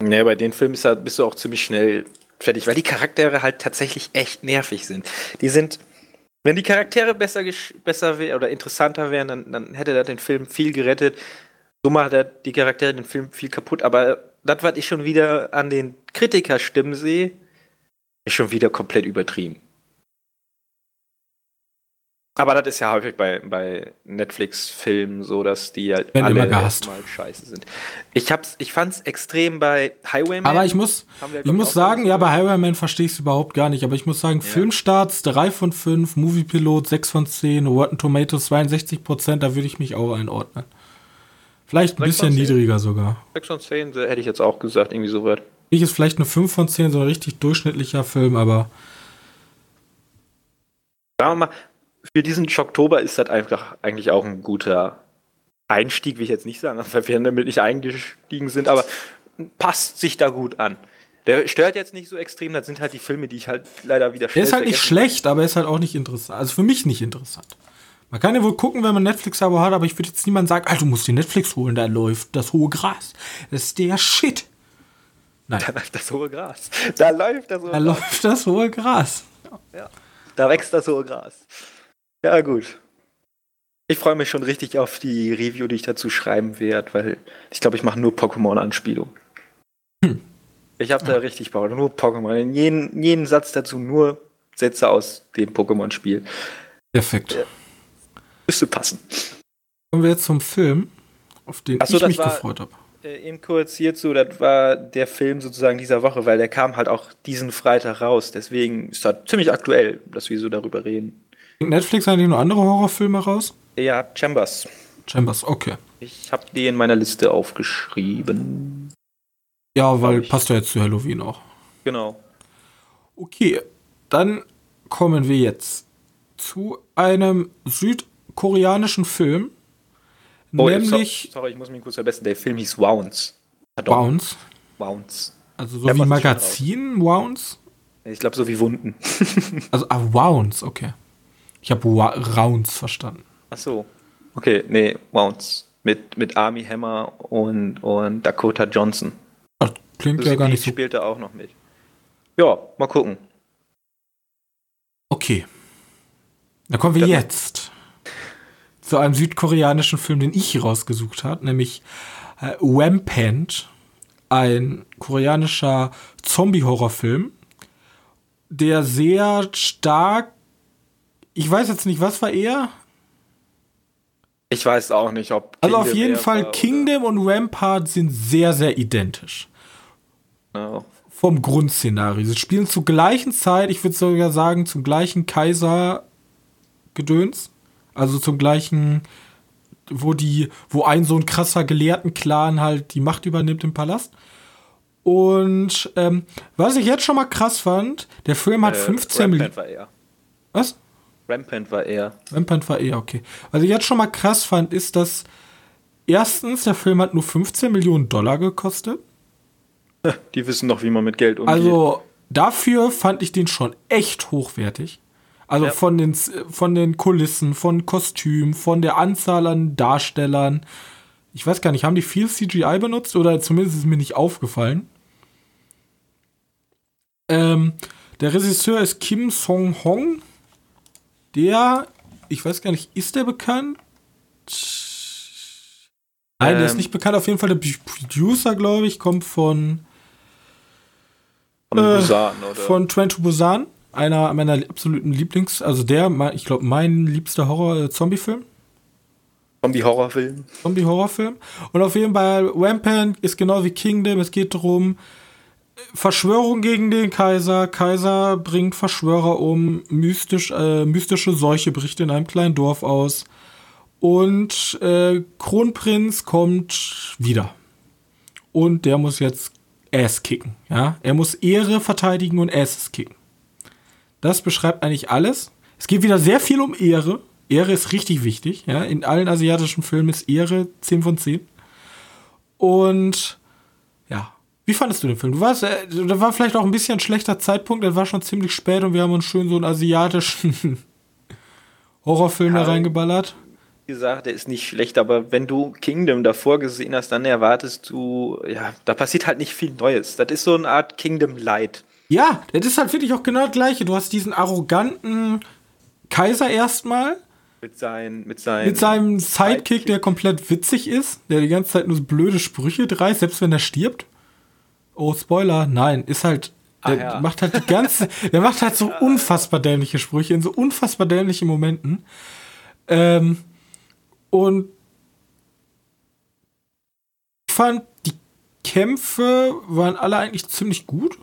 Nee, bei den Filmen bist du auch ziemlich schnell fertig, weil die Charaktere halt tatsächlich echt nervig sind. Die sind, wenn die Charaktere besser, besser oder interessanter wären, dann, dann hätte das den Film viel gerettet. So macht er die Charaktere den Film viel kaputt. Aber das, was ich schon wieder an den Kritikerstimmen sehe, ist schon wieder komplett übertrieben. Aber das ist ja häufig bei, bei Netflix-Filmen so, dass die halt Werden alle gehasst. mal scheiße sind. Ich, hab's, ich fand's extrem bei Highwayman. Aber ich muss, wir, ich muss sagen, ja, bei. Highwayman verstehe ich es überhaupt gar nicht, aber ich muss sagen, Filmstarts 3 von 5, Moviepilot 6 von 10, Rotten Tomatoes 62 Prozent, da würde ich mich auch einordnen. Vielleicht ein 6 von bisschen 10. niedriger sogar. 6 von 10 so hätte ich jetzt auch gesagt, irgendwie so weit. Ich ist vielleicht eine 5 von 10, so ein richtig durchschnittlicher Film, aber Sagen wir mal, für diesen Oktober ist das einfach eigentlich auch ein guter Einstieg, will ich jetzt nicht sagen, weil wir damit nicht eingestiegen sind, aber passt sich da gut an. Der stört jetzt nicht so extrem, das sind halt die Filme, die ich halt leider wieder der ist halt nicht schlecht, aber er ist halt auch nicht interessant. Also für mich nicht interessant. Man kann ja wohl gucken, wenn man Netflix-Abo hat, aber ich würde jetzt niemand sagen, ah, du musst die Netflix holen, da läuft das hohe Gras. Das ist der Shit. Nein, Da läuft das hohe Gras. Da läuft das hohe da Gras. läuft das hohe Gras. Ja. Da wächst das hohe Gras. Ja, gut. Ich freue mich schon richtig auf die Review, die ich dazu schreiben werde, weil ich glaube, ich mache nur Pokémon-Anspielung. Ich habe da richtig Bock. Nur Pokémon. Jeden, jeden Satz dazu nur Sätze aus dem Pokémon-Spiel. Perfekt. Ja. Müsste passen. Kommen wir jetzt zum Film, auf den so, ich mich war- gefreut habe. Äh, eben kurz hierzu, das war der Film sozusagen dieser Woche, weil der kam halt auch diesen Freitag raus. Deswegen ist das ziemlich aktuell, dass wir so darüber reden. Bringt Netflix eigentlich noch andere Horrorfilme raus? Ja, Chambers. Chambers, okay. Ich habe die in meiner Liste aufgeschrieben. Ja, weil passt ja jetzt zu Halloween auch. Genau. Okay, dann kommen wir jetzt zu einem südkoreanischen Film, Oh, nämlich so, sorry, ich muss mich kurz verbessern. Der Film hieß Wounds. Bounce. Wounds. Also so Ja, wie Magazin Wounce. Ich glaube, so wie Wunden. Also ah, Wounce, okay. Ich habe Rounds verstanden. Ach so. Okay, nee, Wounds. Mit, mit Army Hammer und, und Dakota Johnson. Das klingt ja Lucy gar nicht so. spielt da auch noch mit. Ja, mal gucken. Okay. Dann kommen wir Dann- jetzt zu einem südkoreanischen Film, den ich rausgesucht habe, nämlich äh, Rampant, ein koreanischer Zombie-Horrorfilm, der sehr stark, ich weiß jetzt nicht, was war er? Ich weiß auch nicht, ob. Also auf Kingdom jeden Fall Kingdom und Rampart sind sehr, sehr identisch. Oder, ja. vom Grundszenario. Sie spielen zur gleichen Zeit, ich würde sogar sagen, zum gleichen Kaiser-Gedöns. Also zum gleichen, wo die, wo ein so ein krasser Gelehrten-Clan halt die Macht übernimmt im Palast. Und ähm, was ich jetzt schon mal krass fand, der Film hat Äh, 15 Millionen. Was? Rampant war er. Rampant war eher okay. Was ich jetzt schon mal krass fand, ist, dass erstens, der Film hat nur 15 Millionen Dollar gekostet. Die wissen noch, wie man mit Geld umgeht. Also dafür fand ich den schon echt hochwertig. Also Ja. von, den, von den Kulissen, von Kostümen, von der Anzahl an Darstellern. Ich weiß gar nicht, haben die viel CGI benutzt oder zumindest ist mir nicht aufgefallen. Ähm, der Regisseur ist Kim Song-hong. Der, ich weiß gar nicht, ist der bekannt? Nein, der ist Ähm. nicht bekannt. Auf jeden Fall der Producer, glaube ich, kommt von Von äh, Busan, oder? von Train to Busan, einer meiner absoluten Lieblings, also der, ich glaube, mein liebster Horror-Zombie-Film. Zombie-Horrorfilm. Zombie-Horrorfilm. Und auf jeden Fall, Rampant ist genau wie Kingdom. Es geht darum, Verschwörung gegen den Kaiser. Kaiser bringt Verschwörer um. Mystisch, äh, mystische Seuche bricht in einem kleinen Dorf aus. Und äh, Kronprinz kommt wieder. Und der muss jetzt Ass kicken. Ja? Er muss Ehre verteidigen und Asses kicken. Das beschreibt eigentlich alles. Es geht wieder sehr viel um Ehre. Ehre ist richtig wichtig. Ja? In allen asiatischen Filmen ist Ehre 10 von 10. Und wie fandest du den Film? Du warst, äh, da war vielleicht auch ein bisschen ein schlechter Zeitpunkt. Es war schon ziemlich spät und wir haben uns schön so einen asiatischen Horrorfilm da Ja. reingeballert. Wie gesagt, der ist nicht schlecht, aber wenn du Kingdom davor gesehen hast, dann erwartest du, ja, da passiert halt nicht viel Neues. Das ist so eine Art Kingdom Light. Ja, das ist halt wirklich auch genau das Gleiche. Du hast diesen arroganten Kaiser erstmal Mit, sein, mit, sein, mit seinem Sidekick, Sidekick. der komplett witzig ist, der die ganze Zeit nur so blöde Sprüche dreist, selbst wenn er stirbt. Oh, Spoiler, nein, ist halt. Der Ah, ja. macht halt die ganze. der macht halt so unfassbar dämliche Sprüche in so unfassbar dämlichen Momenten. Ähm, und ich fand, die Kämpfe waren alle eigentlich ziemlich gut.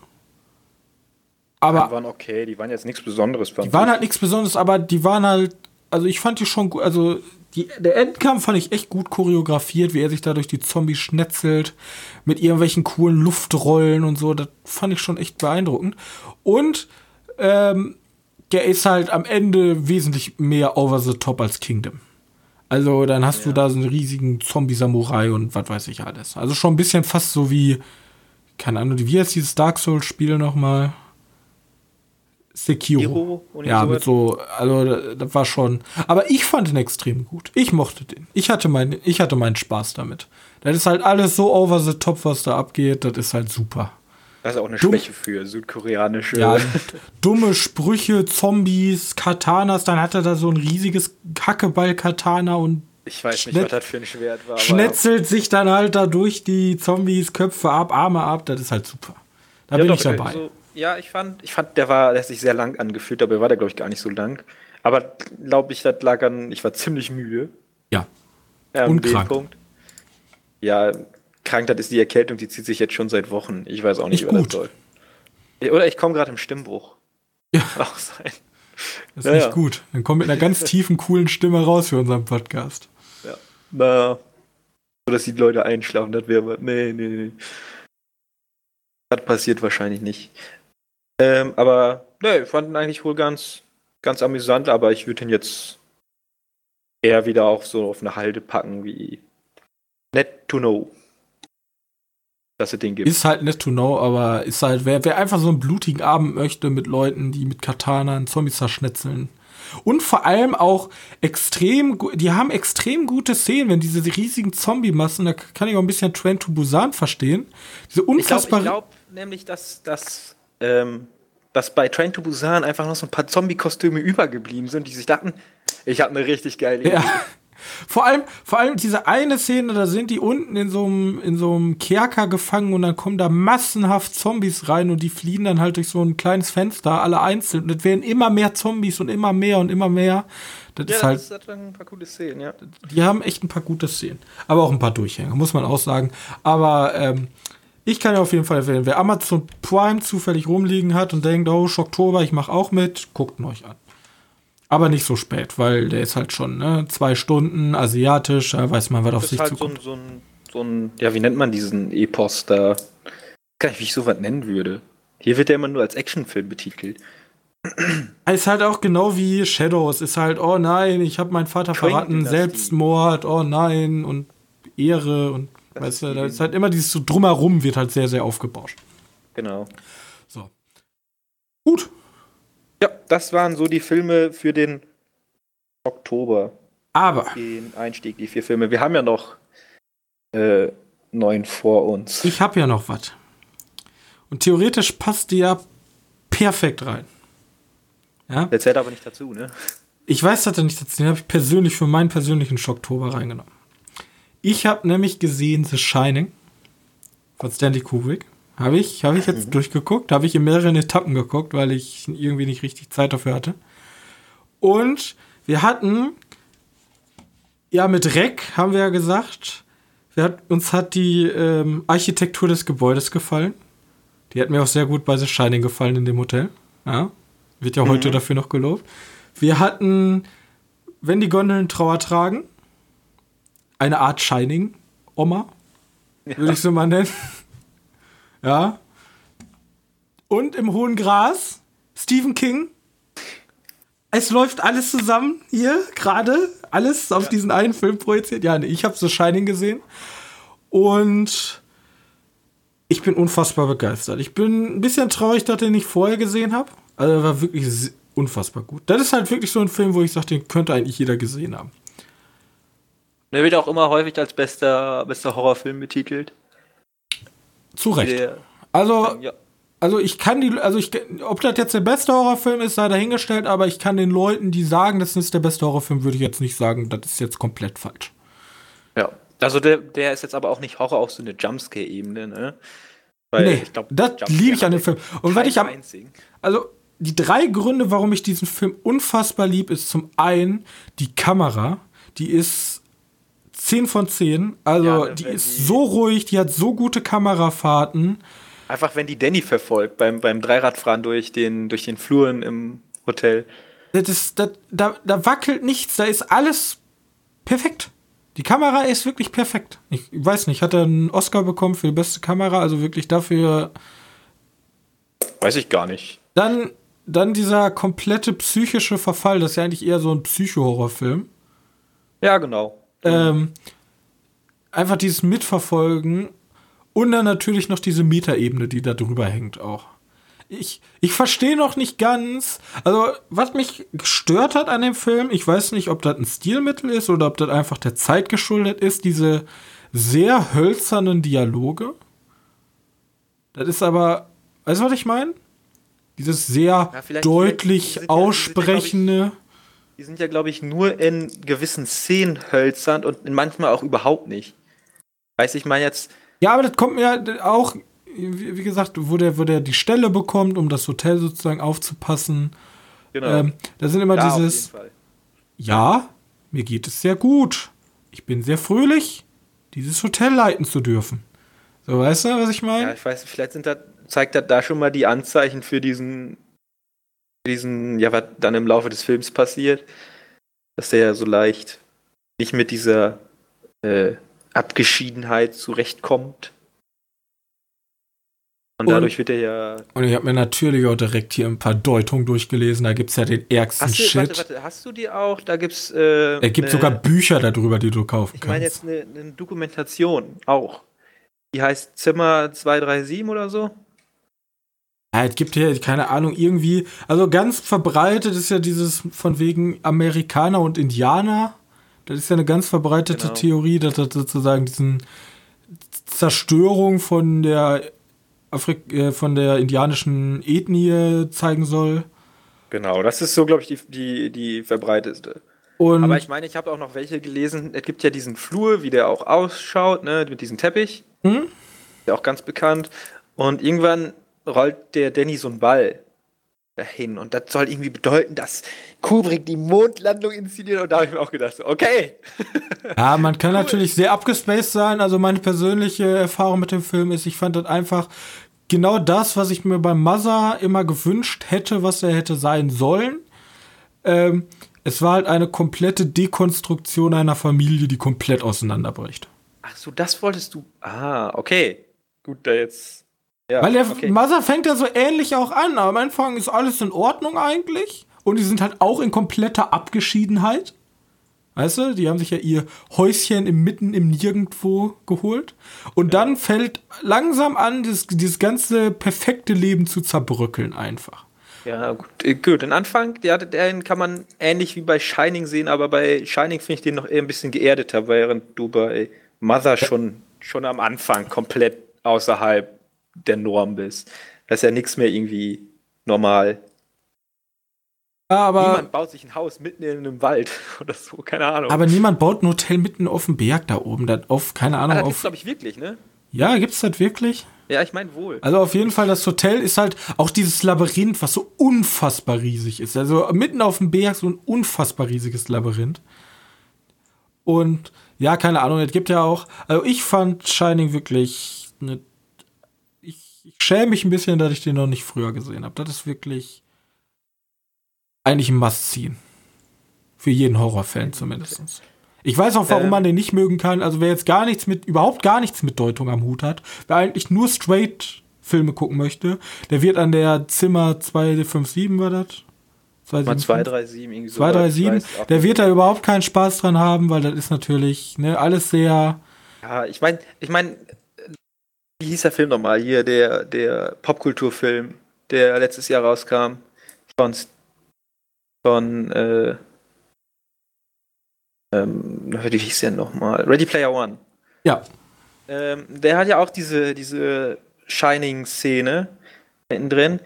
Aber Die waren okay, die waren jetzt nichts Besonderes. die waren halt nichts Besonderes, aber die waren halt, also ich fand die schon gut, also die, der Endkampf fand ich echt gut choreografiert, wie er sich da durch die Zombies schnetzelt, mit irgendwelchen coolen Luftrollen und so, das fand ich schon echt beeindruckend. Und ähm, der ist halt am Ende wesentlich mehr over the top als Kingdom. Also dann hast du da so einen riesigen Zombie-Samurai und was weiß ich alles. Also schon ein bisschen fast so wie, keine Ahnung, wie heißt dieses Dark Souls-Spiel nochmal? Sekiro. Ja, mit so, also das war schon. Aber ich fand den extrem gut. Ich mochte den. Ich hatte, mein, ich hatte meinen Spaß damit. Das ist halt alles so over the top, was da abgeht. Das ist halt super. Das ist auch eine Dumm. Schwäche für südkoreanische. Ja, dumme Sprüche, Zombies, Katanas. Dann hat er da so ein riesiges Hackeball-Katana und ich weiß nicht, was das für ein Schwert war. schnetzelt sich dann halt da durch die Zombies Köpfe ab, Arme ab. Das ist halt super. Da ja, bin doch, ich dabei. So, ja, ich fand, ich fand, der war, der hat sich sehr lang angefühlt, dabei war der, glaube ich, gar nicht so lang. Aber glaube ich, das lag an, ich war ziemlich müde. Ja. Ja, Und krank. Punkt. Ja, krank, das ist die Erkältung, die zieht sich jetzt schon seit Wochen. Ich weiß auch nicht, Nicht was das soll. Oder ich komme gerade im Stimmbruch. Ja. Kann auch sein. Das ist Ja, nicht ja. gut. Dann kommt mit einer ganz tiefen, coolen Stimme raus für unseren Podcast. Ja. Na, so dass die Leute einschlafen, das wäre. Nee, nee, nee. Das passiert wahrscheinlich nicht. Ähm, aber, ne, ich fand ihn eigentlich wohl ganz, ganz amüsant, aber ich würde ihn jetzt eher wieder auch so auf eine Halde packen wie Net to Know. Dass es den gibt. Ist halt nett to know, aber ist halt, wer, wer einfach so einen blutigen Abend möchte mit Leuten, die mit Katanen Zombies zerschnetzeln. Und vor allem auch extrem, die haben extrem gute Szenen, wenn diese riesigen Zombie-Massen, da kann ich auch ein bisschen Train to Busan verstehen. Diese Ich glaube unfassbare. glaub nämlich, dass, dass, ähm, dass bei Train to Busan einfach noch so ein paar Zombie-Kostüme übergeblieben sind, die sich dachten, ich habe eine richtig geile Idee. Ja. Vor allem, vor allem diese eine Szene, da sind die unten in so einem, in so einem Kerker gefangen und dann kommen da massenhaft Zombies rein und die fliehen dann halt durch so ein kleines Fenster, alle einzeln. Und es werden immer mehr Zombies und immer mehr und immer mehr. Das Ja, ist halt, das hat ein paar coole Szenen, ja. die haben echt ein paar gute Szenen. Aber auch ein paar Durchhänger, muss man auch sagen. Aber ähm, ich kann ja auf jeden Fall empfehlen, wer Amazon Prime zufällig rumliegen hat und denkt, oh, Schocktober, ich mach auch mit, guckt ihn euch an. Aber nicht so spät, weil der ist halt schon, ne, zwei Stunden, asiatisch, da weiß man, was auf sich halt so zukommt. ein, so, ein, so ein, ja, wie nennt man diesen Epos da? Gar nicht, wie ich sowas nennen würde. Hier wird der immer nur als Actionfilm betitelt. Ist halt auch genau wie Shadows, ist halt, oh nein, ich habe meinen Vater verraten. Selbstmord, oh nein, und Ehre und weißt du, da ist halt immer dieses so drumherum wird halt sehr, sehr aufgebauscht. Genau. So. Gut. Ja, das waren so die Filme für den Oktober. Aber Den Einstieg, die vier Filme. Wir haben ja noch äh, neun vor uns. ich habe ja noch was. Und theoretisch passt die ja perfekt rein. Ja? Der zählt aber nicht dazu, ne? Ich weiß das nicht dazu, den habe ich persönlich für meinen persönlichen Schocktober reingenommen. Ich habe nämlich gesehen The Shining von Stanley Kubrick. Habe ich, habe ich jetzt durchgeguckt, habe ich in mehreren Etappen geguckt, weil ich irgendwie nicht richtig Zeit dafür hatte. Und wir hatten, ja, mit Reck haben wir ja gesagt, wir hat, uns hat die ähm, Architektur des Gebäudes gefallen. Die hat mir auch sehr gut bei The Shining gefallen in dem Hotel. Ja, wird ja heute dafür noch gelobt. Wir hatten, wenn die Gondeln Trauer tragen, eine Art Shining-Oma, würde ich so mal nennen. ja. Und im hohen Gras, Stephen King. Es läuft alles zusammen hier, gerade. Alles auf diesen einen Film projiziert. Ja, nee, ich habe so Shining gesehen. Und ich bin unfassbar begeistert. Ich bin ein bisschen traurig, dass ich ihn nicht vorher gesehen habe. Also er war wirklich unfassbar gut. Das ist halt wirklich so ein Film, wo ich sage, den könnte eigentlich jeder gesehen haben. Der wird auch immer häufig als bester, bester Horrorfilm betitelt. Zu Recht. Der, Also, ja. also ich kann die, also ich, ob das jetzt der beste Horrorfilm ist, sei dahingestellt, aber ich kann den Leuten, die sagen, das ist der beste Horrorfilm, würde ich jetzt nicht sagen, das ist jetzt komplett falsch. ja. Also der, der ist jetzt aber auch nicht Horror auf so eine Jumpscare-Ebene, ne? Weil nee, glaub, das liebe ich an dem Film. Und was keinen ich am, also die drei Gründe, warum ich diesen Film unfassbar lieb, ist zum einen die Kamera, die ist 10 von 10, also Ja, die ist die- so ruhig, die hat so gute Kamerafahrten. Einfach wenn die Danny verfolgt beim, beim Dreiradfahren durch den, durch den Fluren im Hotel. Das ist, das, da, da wackelt nichts, da ist alles perfekt. Die Kamera ist wirklich perfekt. Ich weiß nicht, hat er einen Oscar bekommen für die beste Kamera, also wirklich dafür. Weiß ich gar nicht. Dann, dann dieser komplette psychische Verfall, das ist ja eigentlich eher so ein Psycho-Horrorfilm. Ja, genau. Ähm, einfach dieses Mitverfolgen und dann natürlich noch diese Metaebene, die da drüber hängt auch. Ich, ich verstehe noch nicht ganz, also was mich gestört hat an dem Film, ich weiß nicht, ob das ein Stilmittel ist oder ob das einfach der Zeit geschuldet ist, diese sehr hölzernen Dialoge. Das ist aber, weißt du, was ich meine? Dieses sehr Ja, deutlich vielleicht- die sind ja- die sind Die sind ja, glaube ich, nur in gewissen Szenen hölzern und manchmal auch überhaupt nicht. Weiß ich mal jetzt, Ja, aber das kommt mir auch wie, wie gesagt, wo der, wo der die Stelle bekommt, um das Hotel sozusagen aufzupassen. Genau. Ähm, da sind immer da dieses. Ja, mir geht es sehr gut. Ich bin sehr fröhlich, dieses Hotel leiten zu dürfen. So, weißt du, was ich meine? Ja, ich weiß, vielleicht sind da, zeigt er da schon mal die Anzeichen für diesen, diesen, ja, was dann im Laufe des Films passiert. Dass der ja so leicht nicht mit dieser äh, Abgeschiedenheit zurechtkommt. Und dadurch und, wird er ja. Und ich habe mir natürlich auch direkt hier ein paar Deutungen durchgelesen. Da gibt es ja den ärgsten hast du, Shit. Warte, warte, hast du die auch? Da gibt's. Äh, es gibt sogar Bücher darüber, die du kaufen ich kannst. Ich meine jetzt eine, eine, Dokumentation auch. Die heißt Zimmer 237 oder so. Ja, es gibt hier, keine Ahnung, irgendwie. Also ganz verbreitet ist ja dieses von wegen Amerikaner und Indianer. Das ist ja eine ganz verbreitete genau. Theorie, dass das sozusagen diesen Zerstörung von der Afrik äh, von der indianischen Ethnie zeigen soll. Genau, das ist so, glaube ich, die, die, die verbreiteste. Und Aber ich meine, ich habe auch noch welche gelesen. Es gibt ja diesen Flur, wie der auch ausschaut, ne, mit diesem Teppich. Hm? Der auch ganz bekannt. Und irgendwann rollt der Danny so einen Ball dahin. Und das soll irgendwie bedeuten, dass Kubrick die Mondlandung inszeniert. Und da habe ich mir auch gedacht, okay. Ja, man kann cool. natürlich sehr abgespaced sein. Also meine persönliche Erfahrung mit dem Film ist, ich fand das einfach genau das, was ich mir beim Mother immer gewünscht hätte, was er hätte sein sollen. Ähm, es war halt eine komplette Dekonstruktion einer Familie, die komplett auseinanderbricht. Ach so, das wolltest du. Ah, okay. Gut, da jetzt. Ja, Weil der okay. Mother fängt ja so ähnlich auch an. Am Anfang ist alles in Ordnung eigentlich. Und die sind halt auch in kompletter Abgeschiedenheit. Weißt du, die haben sich ja ihr Häuschen im Mitten im Nirgendwo geholt. Und ja. dann fällt langsam an, dieses, dieses ganze perfekte Leben zu zerbröckeln einfach. Ja, gut. Äh, gut. Den Anfang, ja, den kann man ähnlich wie bei Shining sehen, aber bei Shining finde ich den noch eher ein bisschen geerdeter, während du bei Mother schon, schon am Anfang komplett außerhalb der Norm bist. Da ist ja nichts mehr irgendwie normal. Ja, aber niemand baut sich ein Haus mitten in einem Wald oder so, keine Ahnung. Aber niemand baut ein Hotel mitten auf dem Berg da oben, da auf, keine Ahnung. Ah, das auf, glaube ich, wirklich, ne? Ja, gibt's das wirklich? Ja, ich meine wohl. Also auf jeden Fall, das Hotel ist halt auch dieses Labyrinth, was so unfassbar riesig ist. Also mitten auf dem Berg so ein unfassbar riesiges Labyrinth. Und ja, keine Ahnung, es gibt ja auch, also ich fand Shining wirklich eine, ich, schäme mich ein bisschen, dass ich den noch nicht früher gesehen habe. Das ist wirklich eigentlich ein Must-Ziehen. Für jeden Horrorfan zumindest. Ich weiß auch, warum ähm, man den nicht mögen kann. Also wer jetzt gar nichts mit, überhaupt gar nichts mit Deutung am Hut hat, wer eigentlich nur straight Filme gucken möchte, der wird an der Zimmer 257 war das? 237, irgendwie so. 237, der wird da überhaupt keinen Spaß dran haben, weil das ist natürlich, ne, alles sehr. Ja, ich meine, ich meine, wie hieß der Film nochmal? Hier, der, der Popkulturfilm, der letztes Jahr rauskam. Von von, äh, ähm, wie hieß der nochmal? Ready Player One. Ja. Ähm, der hat ja auch diese, diese Shining-Szene drin.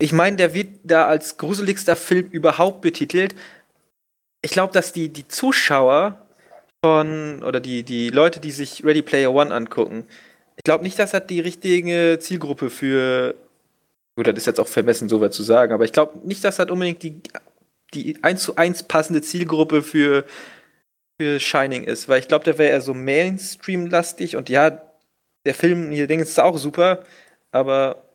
Ich meine, der wird da als gruseligster Film überhaupt betitelt. Ich glaube, dass die, die Zuschauer von, oder die, die Leute, die sich Ready Player One angucken, ich glaube nicht, dass das die richtige Zielgruppe für Gut, das ist jetzt auch vermessen, so weit zu sagen, aber ich glaube nicht, dass das unbedingt die, die 1 zu 1 passende Zielgruppe für, für Shining ist, weil ich glaube, der wäre eher so Mainstream-lastig und ja, der Film hier, Ding ist auch super, aber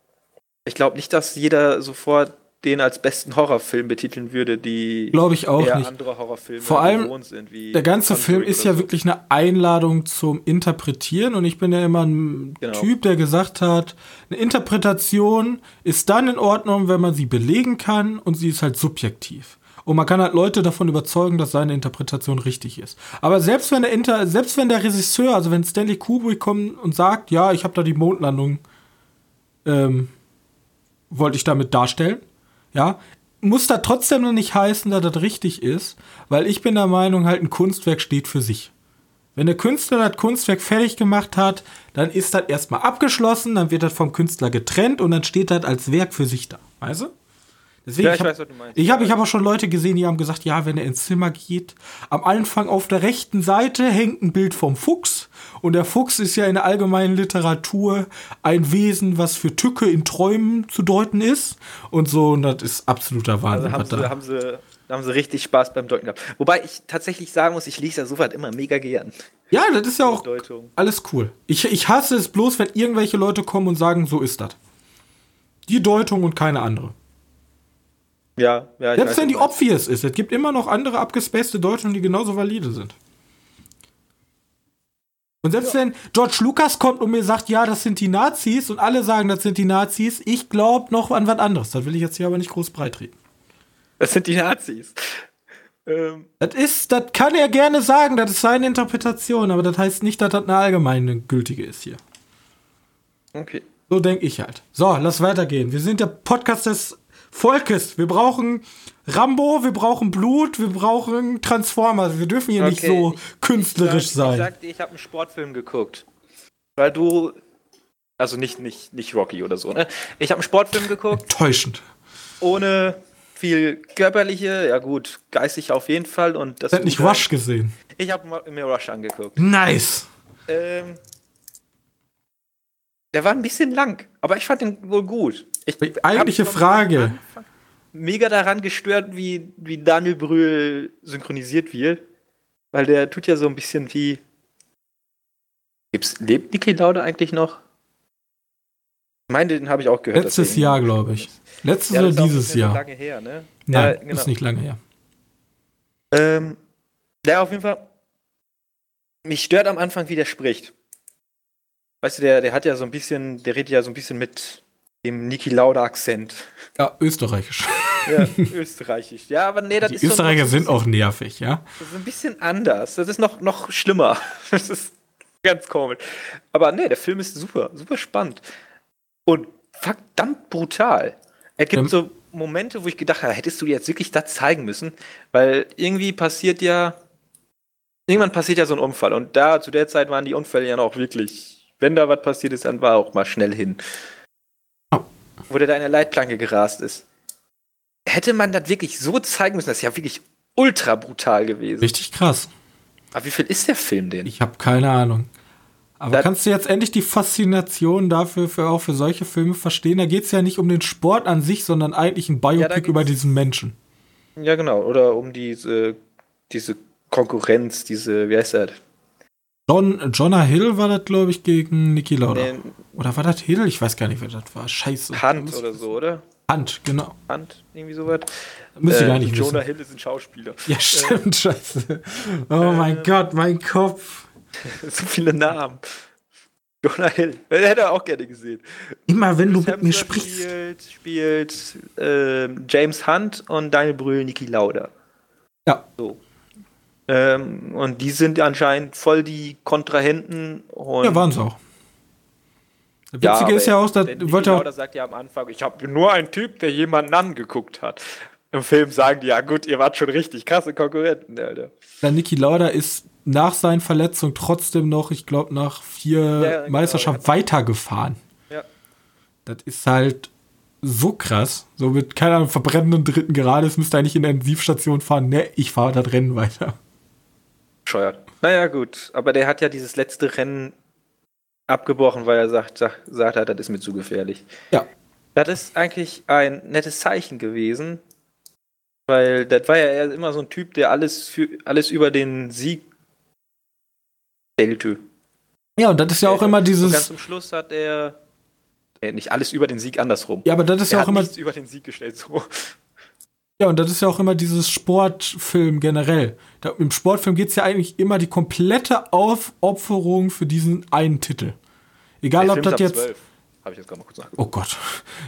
ich glaube nicht, dass jeder sofort den als besten Horrorfilm betiteln würde, die glaube ich auch nicht. andere Horrorfilme Vor allem sind, der ganze Film ist ja so. wirklich eine Einladung zum Interpretieren und ich bin ja immer ein genau. Typ, der gesagt hat, eine Interpretation ist dann in Ordnung, wenn man sie belegen kann und sie ist halt subjektiv. Und man kann halt Leute davon überzeugen, dass seine Interpretation richtig ist. Aber selbst wenn der Inter selbst wenn der Regisseur, also wenn Stanley Kubrick kommt und sagt, ja, ich habe da die Mondlandung ähm, wollte ich damit darstellen, ja, muss da trotzdem noch nicht heißen, dass das richtig ist, weil ich bin der Meinung, halt ein Kunstwerk steht für sich. Wenn der Künstler das Kunstwerk fertig gemacht hat, dann ist das erstmal abgeschlossen, dann wird das vom Künstler getrennt und dann steht das als Werk für sich da. Weißt du? Deswegen, ja, ich, ich weiß, was du meinst. Ich habe ich hab auch schon Leute gesehen, die haben gesagt, ja, wenn er ins Zimmer geht, am Anfang auf der rechten Seite hängt ein Bild vom Fuchs Und der Fuchs ist ja in der allgemeinen Literatur ein Wesen, was für Tücke in Träumen zu deuten ist. Und so, und das ist absoluter Wahnsinn. Also haben sie, haben sie da haben sie richtig Spaß beim Deuten gehabt. Wobei ich tatsächlich sagen muss, ich lese ja soweit immer mega gern. Ja, das ist ja auch Deutung. alles cool. Ich, ich hasse es bloß, wenn irgendwelche Leute kommen und sagen, so ist das. Die Deutung und keine andere. Ja, ja. Selbst wenn die obvious ist, es gibt immer noch andere abgespacede Deutungen, die genauso valide sind. Und selbst ja. wenn George Lucas kommt und mir sagt, ja, das sind die Nazis und alle sagen, das sind die Nazis, ich glaube noch an was anderes. Das will ich jetzt hier aber nicht groß breitreten. Das sind die Nazis. Ähm. Das ist, das kann er gerne sagen, das ist seine Interpretation, aber das heißt nicht, dass das eine allgemeine gültige ist hier. Okay. So denke ich halt. So, lass weitergehen. Wir sind der Podcast des Volkes. Wir brauchen Rambo, wir brauchen Blut, wir brauchen Transformers. Wir dürfen hier okay. nicht so künstlerisch ich sag, sein. Ich sagte, ich habe einen Sportfilm geguckt. Weil du. Also nicht, nicht, nicht Rocky oder so, ne? Ich habe einen Sportfilm geguckt. Täuschend. Ohne viel körperliche, ja gut, geistig auf jeden Fall. Und das ich nicht Rush gesehen. Ich habe mir Rush angeguckt. Nice. Ähm, der war ein bisschen lang, aber ich fand ihn wohl gut. Ich Eigentliche Frage. Mega daran gestört, wie, wie Daniel Brühl synchronisiert wird. Weil der tut ja so ein bisschen wie. Gibt's, lebt Niki Lauda eigentlich noch? Ich meine, den habe ich auch gehört. Letztes Jahr, glaube ich. Letztes ja, oder dieses Jahr? lange her, ne? Nein, ja, genau. ist nicht lange her. Ähm, der auf jeden Fall. Mich stört am Anfang, wie der spricht. Weißt du, der, der hat ja so ein bisschen, der redet ja so ein bisschen mit dem Niki Lauda Akzent. Ja, österreichisch. Ja, österreichisch. Ja, aber nee, das Die ist Österreicher so sind auch nervig, ja. Das ist ein bisschen anders. Das ist noch, noch schlimmer. Das ist ganz komisch. Aber nee, der Film ist super, super spannend. Und verdammt brutal. Es gibt ähm, so Momente, wo ich gedacht habe, hättest du jetzt wirklich das zeigen müssen, weil irgendwie passiert ja, irgendwann passiert ja so ein Unfall und da zu der Zeit waren die Unfälle ja noch wirklich, wenn da was passiert ist, dann war auch mal schnell hin. Wo der da in der Leitplanke gerast ist. Hätte man das wirklich so zeigen müssen, das ist ja wirklich ultra brutal gewesen. Richtig krass. Aber wie viel ist der Film denn? Ich habe keine Ahnung. Aber das kannst du jetzt endlich die Faszination dafür für, auch für solche Filme verstehen? Da geht es ja nicht um den Sport an sich, sondern eigentlich ein Biopic ja, über diesen Menschen. Ja, genau. Oder um diese, diese Konkurrenz, diese, wie heißt das? John, Jonah Hill war das, glaube ich, gegen Niki Lauda. Nee. Oder war das Hill? Ich weiß gar nicht, wer das war. Scheiße. Hand oder so, oder? Hand, genau. Hand, irgendwie sowas. Müsste äh, gar nicht Jonah wissen. Hill ist ein Schauspieler. Ja, stimmt, äh, scheiße. Oh mein äh, Gott, mein Kopf. so viele Namen. Jonah Hill. Den hätte er auch gerne gesehen. Immer wenn Chris du mit mir sprichst. Spielt, spielt äh, James Hunt und Daniel Brühl Niki Lauda. Ja. So. Ähm, und die sind anscheinend voll die Kontrahenten. ja, waren sie auch. Das Witzige ja, ist ja auch, dass Niki Lauda sagt ja am Anfang, ich habe nur einen Typ, der jemanden angeguckt hat. Im Film sagen die, ja gut, ihr wart schon richtig krasse Konkurrenten, Alter. Der Niki Lauda ist nach seinen Verletzungen trotzdem noch, ich glaube, nach vier ja, genau, Meisterschaften weitergefahren. Ja. Das ist halt so krass. So mit, keine Ahnung, verbrennenden dritten Grades müsste eigentlich in der Intensivstation fahren. Ne, ich fahre das Rennen weiter. Scheuert. Naja, gut. Aber der hat ja dieses letzte Rennen abgebrochen, weil er sagt, sagt, sagt hat, das ist mir zu gefährlich. Ja. Das ist eigentlich ein nettes Zeichen gewesen, weil das war ja immer so ein Typ, der alles für alles über den Sieg Deltö. Ja, und das ist ja auch immer dieses. ganz zum Schluss hat er äh, nicht alles über den Sieg andersrum. Ja, aber das ist er ja auch immer. über den Sieg gestellt, so. Ja, und das ist ja auch immer dieses Sportfilm generell. Da, Im Sportfilm geht es ja eigentlich immer die komplette Aufopferung für diesen einen Titel. Egal, ob das jetzt. 12. Habe ich jetzt gerade mal kurz nachgeguckt. Oh Gott.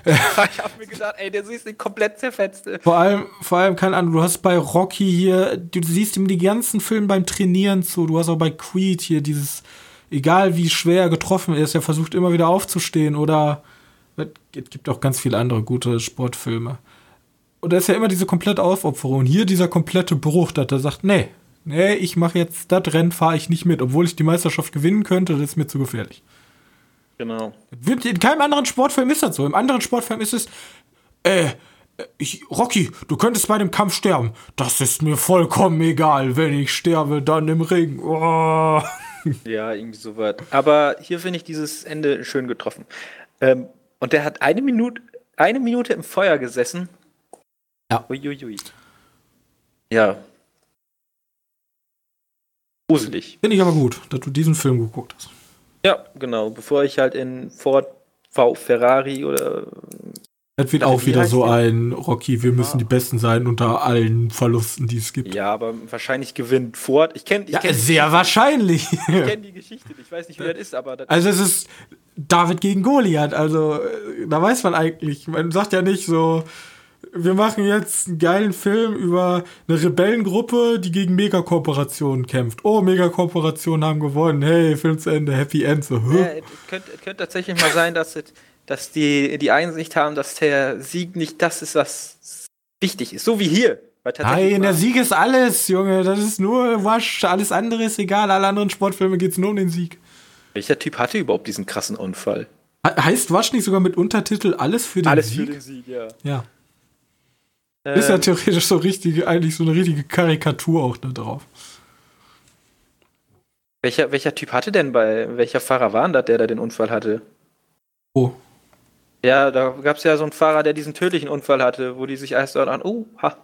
ich habe mir gedacht, ey, der siehst du komplett zerfetzt. Vor allem, vor allem, keine Ahnung, du hast bei Rocky hier, du siehst ihm die ganzen Filme beim Trainieren zu. Du hast auch bei Creed hier dieses, egal wie schwer er getroffen ist, er versucht immer wieder aufzustehen oder es gibt auch ganz viele andere gute Sportfilme. Und da ist ja immer diese komplette Aufopferung. Hier dieser komplette Bruch, dass er sagt, nee, nee, ich mache jetzt das Rennen, fahre ich nicht mit, obwohl ich die Meisterschaft gewinnen könnte, das ist mir zu gefährlich. Genau. In keinem anderen Sportfilm ist das so. Im anderen Sportfilm ist es, äh, ich, Rocky, du könntest bei dem Kampf sterben. Das ist mir vollkommen egal. Wenn ich sterbe, dann im Ring. Oh. Ja, irgendwie so was. Aber hier finde ich dieses Ende schön getroffen. Ähm, und der hat eine Minute, eine Minute im Feuer gesessen. Ja. Uiuiui. Ja. Gruselig. Finde ich aber gut, dass du diesen Film geguckt hast. Ja, genau. Bevor ich halt in Ford V Ferrari oder Das wird Also, auch wie wieder so ein Rocky, wir müssen Ah. die Besten sein unter allen Verlusten, die es gibt. ja, aber wahrscheinlich gewinnt Ford. Ich kenne ich Ja, kenn, sehr wahrscheinlich. ich kenn die Geschichte. Ich weiß nicht, wie das ist, aber das Also es ist David gegen Goliath, also äh, da weiß man eigentlich, man sagt ja nicht so, wir machen jetzt einen geilen Film über eine Rebellengruppe, die gegen Megakorporationen kämpft. Oh, Megakorporationen haben gewonnen. Hey, Film zu Ende, Happy End. So, Ja, es könnte, es könnte tatsächlich mal sein, dass, es, dass die die Einsicht haben, dass der Sieg nicht das ist, was wichtig ist. So wie hier. Nein, der Sieg ist alles, Junge. Das ist nur Wasch. Alles andere ist egal. Alle anderen Sportfilme geht's nur um den Sieg. Welcher Typ hatte überhaupt diesen krassen Unfall? He- Heißt Wasch nicht sogar mit Untertitel Alles für den Alles Sieg? für den Sieg, ja. ja. Ist ja Ähm, theoretisch so richtig, eigentlich so eine richtige Karikatur auch da drauf. welcher, welcher Typ hatte denn bei, welcher Fahrer war denn das, der da den Unfall hatte? Oh. Ja, da gab es ja so einen Fahrer, der diesen tödlichen Unfall hatte, wo die sich erst an, oh, ha,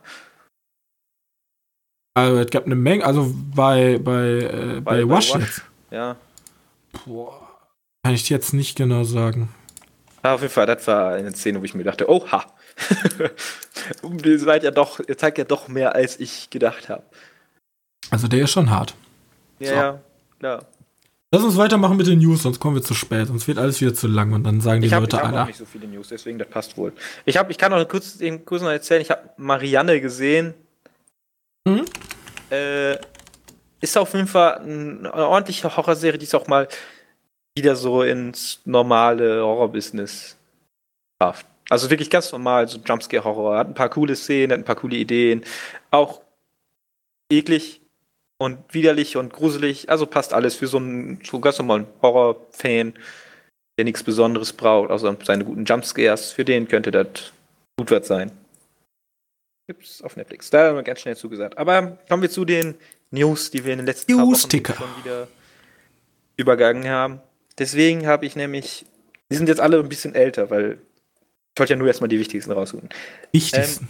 Also es gab eine Menge, also bei, bei, äh, bei, Wash, jetzt. Ja. Boah. Kann ich dir jetzt nicht genau sagen. Ja, auf jeden Fall, das war eine Szene, wo ich mir dachte, oh, ha. ihr seid ja doch, ihr zeigt ja doch mehr, als ich gedacht habe. Also der ist schon hart. Ja, So. ja, klar. Lass uns weitermachen mit den News, sonst kommen wir zu spät, sonst wird alles wieder zu lang und dann sagen die Ich habe Leute, hab noch Alter. nicht so viele News, deswegen das passt wohl. Ich, hab, ich kann noch kurz, den kurz noch erzählen, ich habe Marianne gesehen. Mhm. Äh, ist auf jeden Fall ein- eine ordentliche Horrorserie, die es auch mal wieder so ins normale Horrorbusiness schafft. Also wirklich ganz normal, so Jumpscare-Horror. Hat ein paar coole Szenen, hat ein paar coole Ideen. Auch eklig und widerlich und gruselig. Also passt alles für so einen so ganz normalen Horror-Fan, der nichts Besonderes braucht, außer seine guten Jumpscares. Für den könnte das gut was sein. Gibt's auf Netflix. Da haben wir ganz schnell zugesagt. Aber kommen wir zu den News, die wir in den letzten paar Wochen schon wieder übergangen haben. Deswegen habe ich nämlich, die sind jetzt alle ein bisschen älter, weil ich wollte ja nur erstmal die wichtigsten raussuchen. Wichtigsten.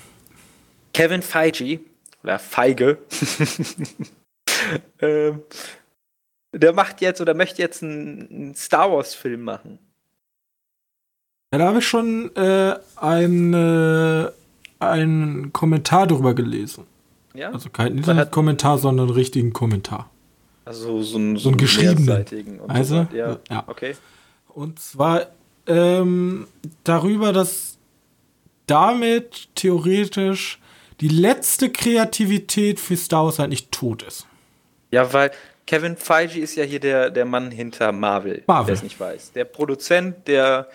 Kevin Feige, oder Feige, ähm, der macht jetzt oder möchte jetzt einen, einen Star Wars-Film machen. Ja, da habe ich schon äh, ein, äh, einen Kommentar drüber gelesen. Ja? Also kein Internetkommentar, sondern einen richtigen Kommentar. Also so ein, So einen geschriebenen. Also, so ja. ja. Okay. Und zwar ähm, darüber, dass damit theoretisch die letzte Kreativität für Star Wars eigentlich tot ist. Ja, weil Kevin Feige ist ja hier der, der Mann hinter Marvel, Marvel. wer es nicht weiß. Der Produzent, der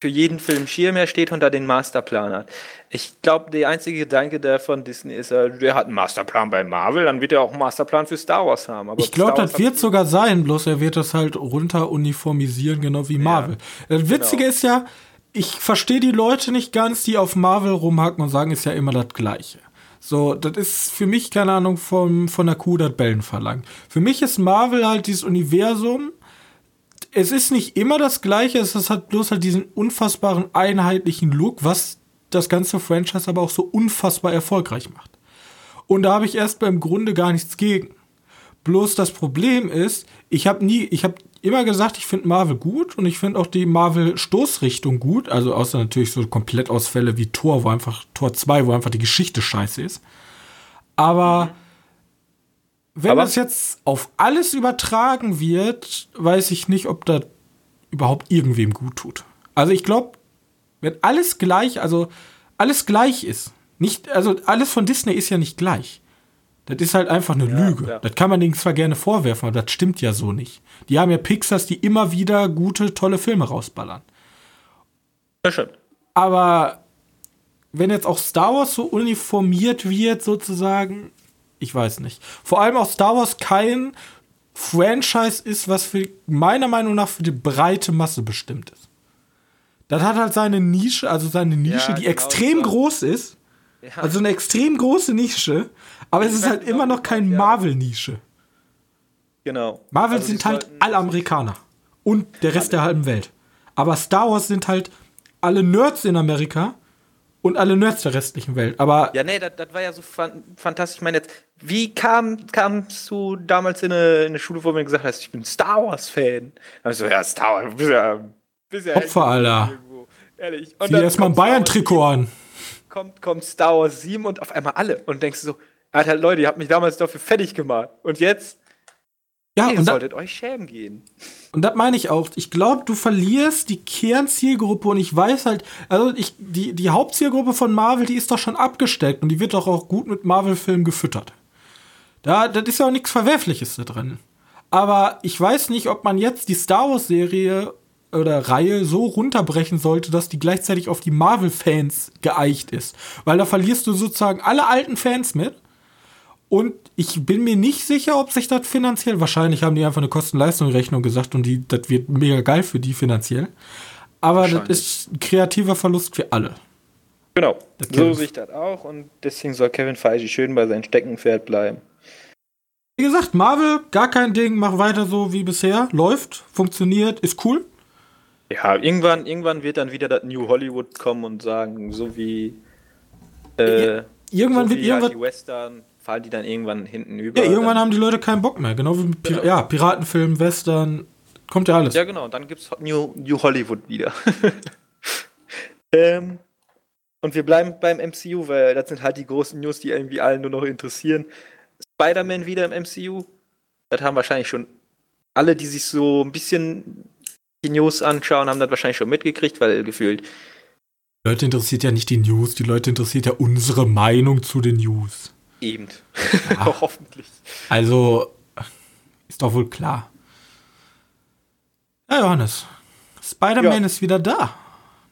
für jeden Film Schirmherr steht und da den Masterplan hat. Ich glaube, der einzige Gedanke der von Disney ist, äh, der hat einen Masterplan bei Marvel, dann wird er auch einen Masterplan für Star Wars haben. Aber Ich glaube, das wird sogar sein, bloß er wird das halt runter uniformisieren, genau wie Marvel. Das Witzige Genau. ist ja, ich verstehe die Leute nicht ganz, die auf Marvel rumhacken und sagen, ist ja immer das Gleiche. So, das ist für mich, keine Ahnung, vom, von der Kuh das Bellen verlangt. Für mich ist Marvel halt dieses Universum. Es ist nicht immer das Gleiche, es halt bloß halt diesen unfassbaren einheitlichen Look, was das ganze Franchise aber auch so unfassbar erfolgreich macht. Und da habe ich erst beim Grunde gar nichts gegen. Bloß das Problem ist, ich habe nie, ich habe immer gesagt, ich finde Marvel gut und ich finde auch die Marvel-Stoßrichtung gut. Also außer natürlich so Komplettausfälle wie Tor, wo einfach Tor 2, wo einfach die Geschichte scheiße ist. Aber wenn Aber- das jetzt auf alles übertragen wird, weiß ich nicht, ob das überhaupt irgendwem gut tut. Also ich glaube, wenn alles gleich, also alles gleich ist, nicht, also alles von Disney ist ja nicht gleich. Das ist halt einfach eine Ja, Lüge. klar. Das kann man denen zwar gerne vorwerfen, aber das stimmt ja so nicht. Die haben ja Pixars, die immer wieder gute, tolle Filme rausballern. Das stimmt. Aber wenn jetzt auch Star Wars so uniformiert wird, sozusagen, ich weiß nicht. Vor allem auch Star Wars kein Franchise ist, was für meiner Meinung nach für die breite Masse bestimmt ist. Das hat halt seine Nische, also seine Nische, Ja, die genau, extrem so. groß ist. Ja. Also eine extrem große Nische, aber es Ich ist weiß halt genau, immer noch kein. Marvel-Nische. Genau. Marvel Also sind halt sollten- alle Amerikaner. Und der Rest der halben Welt. Aber Star Wars sind halt alle Nerds in Amerika und alle Nerds der restlichen Welt. Aber Ja, nee, das, war ja so fan fantastisch. Ich meine jetzt, wie kam, kamst du damals in eine, in eine Schule, wo du mir gesagt hast, ich bin Star Wars-Fan? Da hab ich so, ja, Star Wars, du bist ja, bist ja Opfer, Alter. irgendwo. Ehrlich. Und zieh erstmal ein Bayern-Trikot an. 7, Kommt, kommt Star Wars 7 und auf einmal alle. Und denkst du so, Alter, Leute, ihr habt mich damals dafür fertig gemacht. Und jetzt, Ja, ihr und, solltet euch schämen gehen. und das meine ich auch. Ich glaube, du verlierst die Kernzielgruppe und ich weiß halt, also ich, die, die Hauptzielgruppe von Marvel, die ist doch schon abgesteckt und die wird doch auch gut mit Marvel-Filmen gefüttert. Da, das ist ja auch nichts Verwerfliches da drin. Aber ich weiß nicht, ob man jetzt die Star Wars-Serie oder Reihe so runterbrechen sollte, dass die gleichzeitig auf die Marvel-Fans geeicht ist. Weil da verlierst du sozusagen alle alten Fans mit. Und ich bin mir nicht sicher, ob sich das finanziell, wahrscheinlich haben die einfach eine Kosten-Leistung-Rechnung gesagt und die, das wird mega geil für die finanziell. Aber das ist ein kreativer Verlust für alle. Genau. Das So sehe ich das auch. Und deswegen soll Kevin Feige schön bei seinem Steckenpferd bleiben. Wie gesagt, Marvel, gar kein Ding, mach weiter so wie bisher, läuft, funktioniert, ist cool. Ja, irgendwann, irgendwann wird dann wieder das New Hollywood kommen und sagen, so wie. Äh, Irgendwann so wird wie halt irgendwas. die Western, fallen die dann irgendwann hinten über. Ja, irgendwann haben die Leute keinen Bock mehr. Genau wie Pira Genau. ja, Piratenfilm, Western, kommt ja alles. Ja, genau, dann gibt's New, New Hollywood wieder. ähm, und wir bleiben beim MCU, weil das sind halt die großen News, die irgendwie allen nur noch interessieren. Spider-Man wieder im MCU. Das haben wahrscheinlich schon alle, die sich so ein bisschen die News anschauen, haben das wahrscheinlich schon mitgekriegt, weil gefühlt Die Leute interessiert ja nicht die News, die Leute interessiert ja unsere Meinung zu den News. Eben. Ja. Hoffentlich. Also, ist doch wohl klar. Ja, Johannes. Spider-Man Ja. ist wieder da.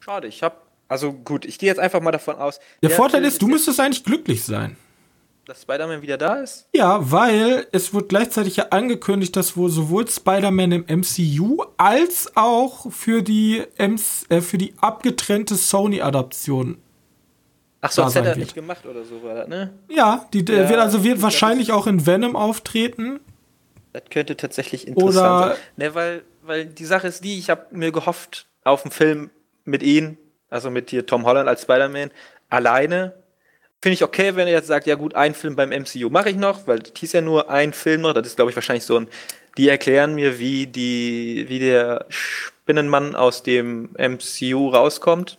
Schade, ich hab. Also gut, ich gehe jetzt einfach mal davon aus. Der Vorteil Film ist, du müsstest eigentlich glücklich sein. Dass Spider-Man wieder da ist? Ja, weil es wird gleichzeitig ja angekündigt, dass wohl sowohl Spider-Man im MCU als auch für die, MC, äh, für die abgetrennte Sony-Adaption. Ach so, Da das sein er wird. nicht gemacht oder so, war das, ne? Ja, die der Ja, wird also wird wahrscheinlich auch in Venom auftreten. Das könnte tatsächlich interessant Oder- sein. Ne, weil, weil die Sache ist die, ich habe mir gehofft, auf einen Film mit ihm, also mit hier Tom Holland als Spider-Man, alleine. Finde ich okay, wenn er jetzt sagt, ja gut, ein Film beim MCU mache ich noch, weil das hieß ja nur ein Film noch. Das ist, glaube ich, wahrscheinlich so ein. Die erklären mir, wie die, wie der Spinnenmann aus dem MCU rauskommt.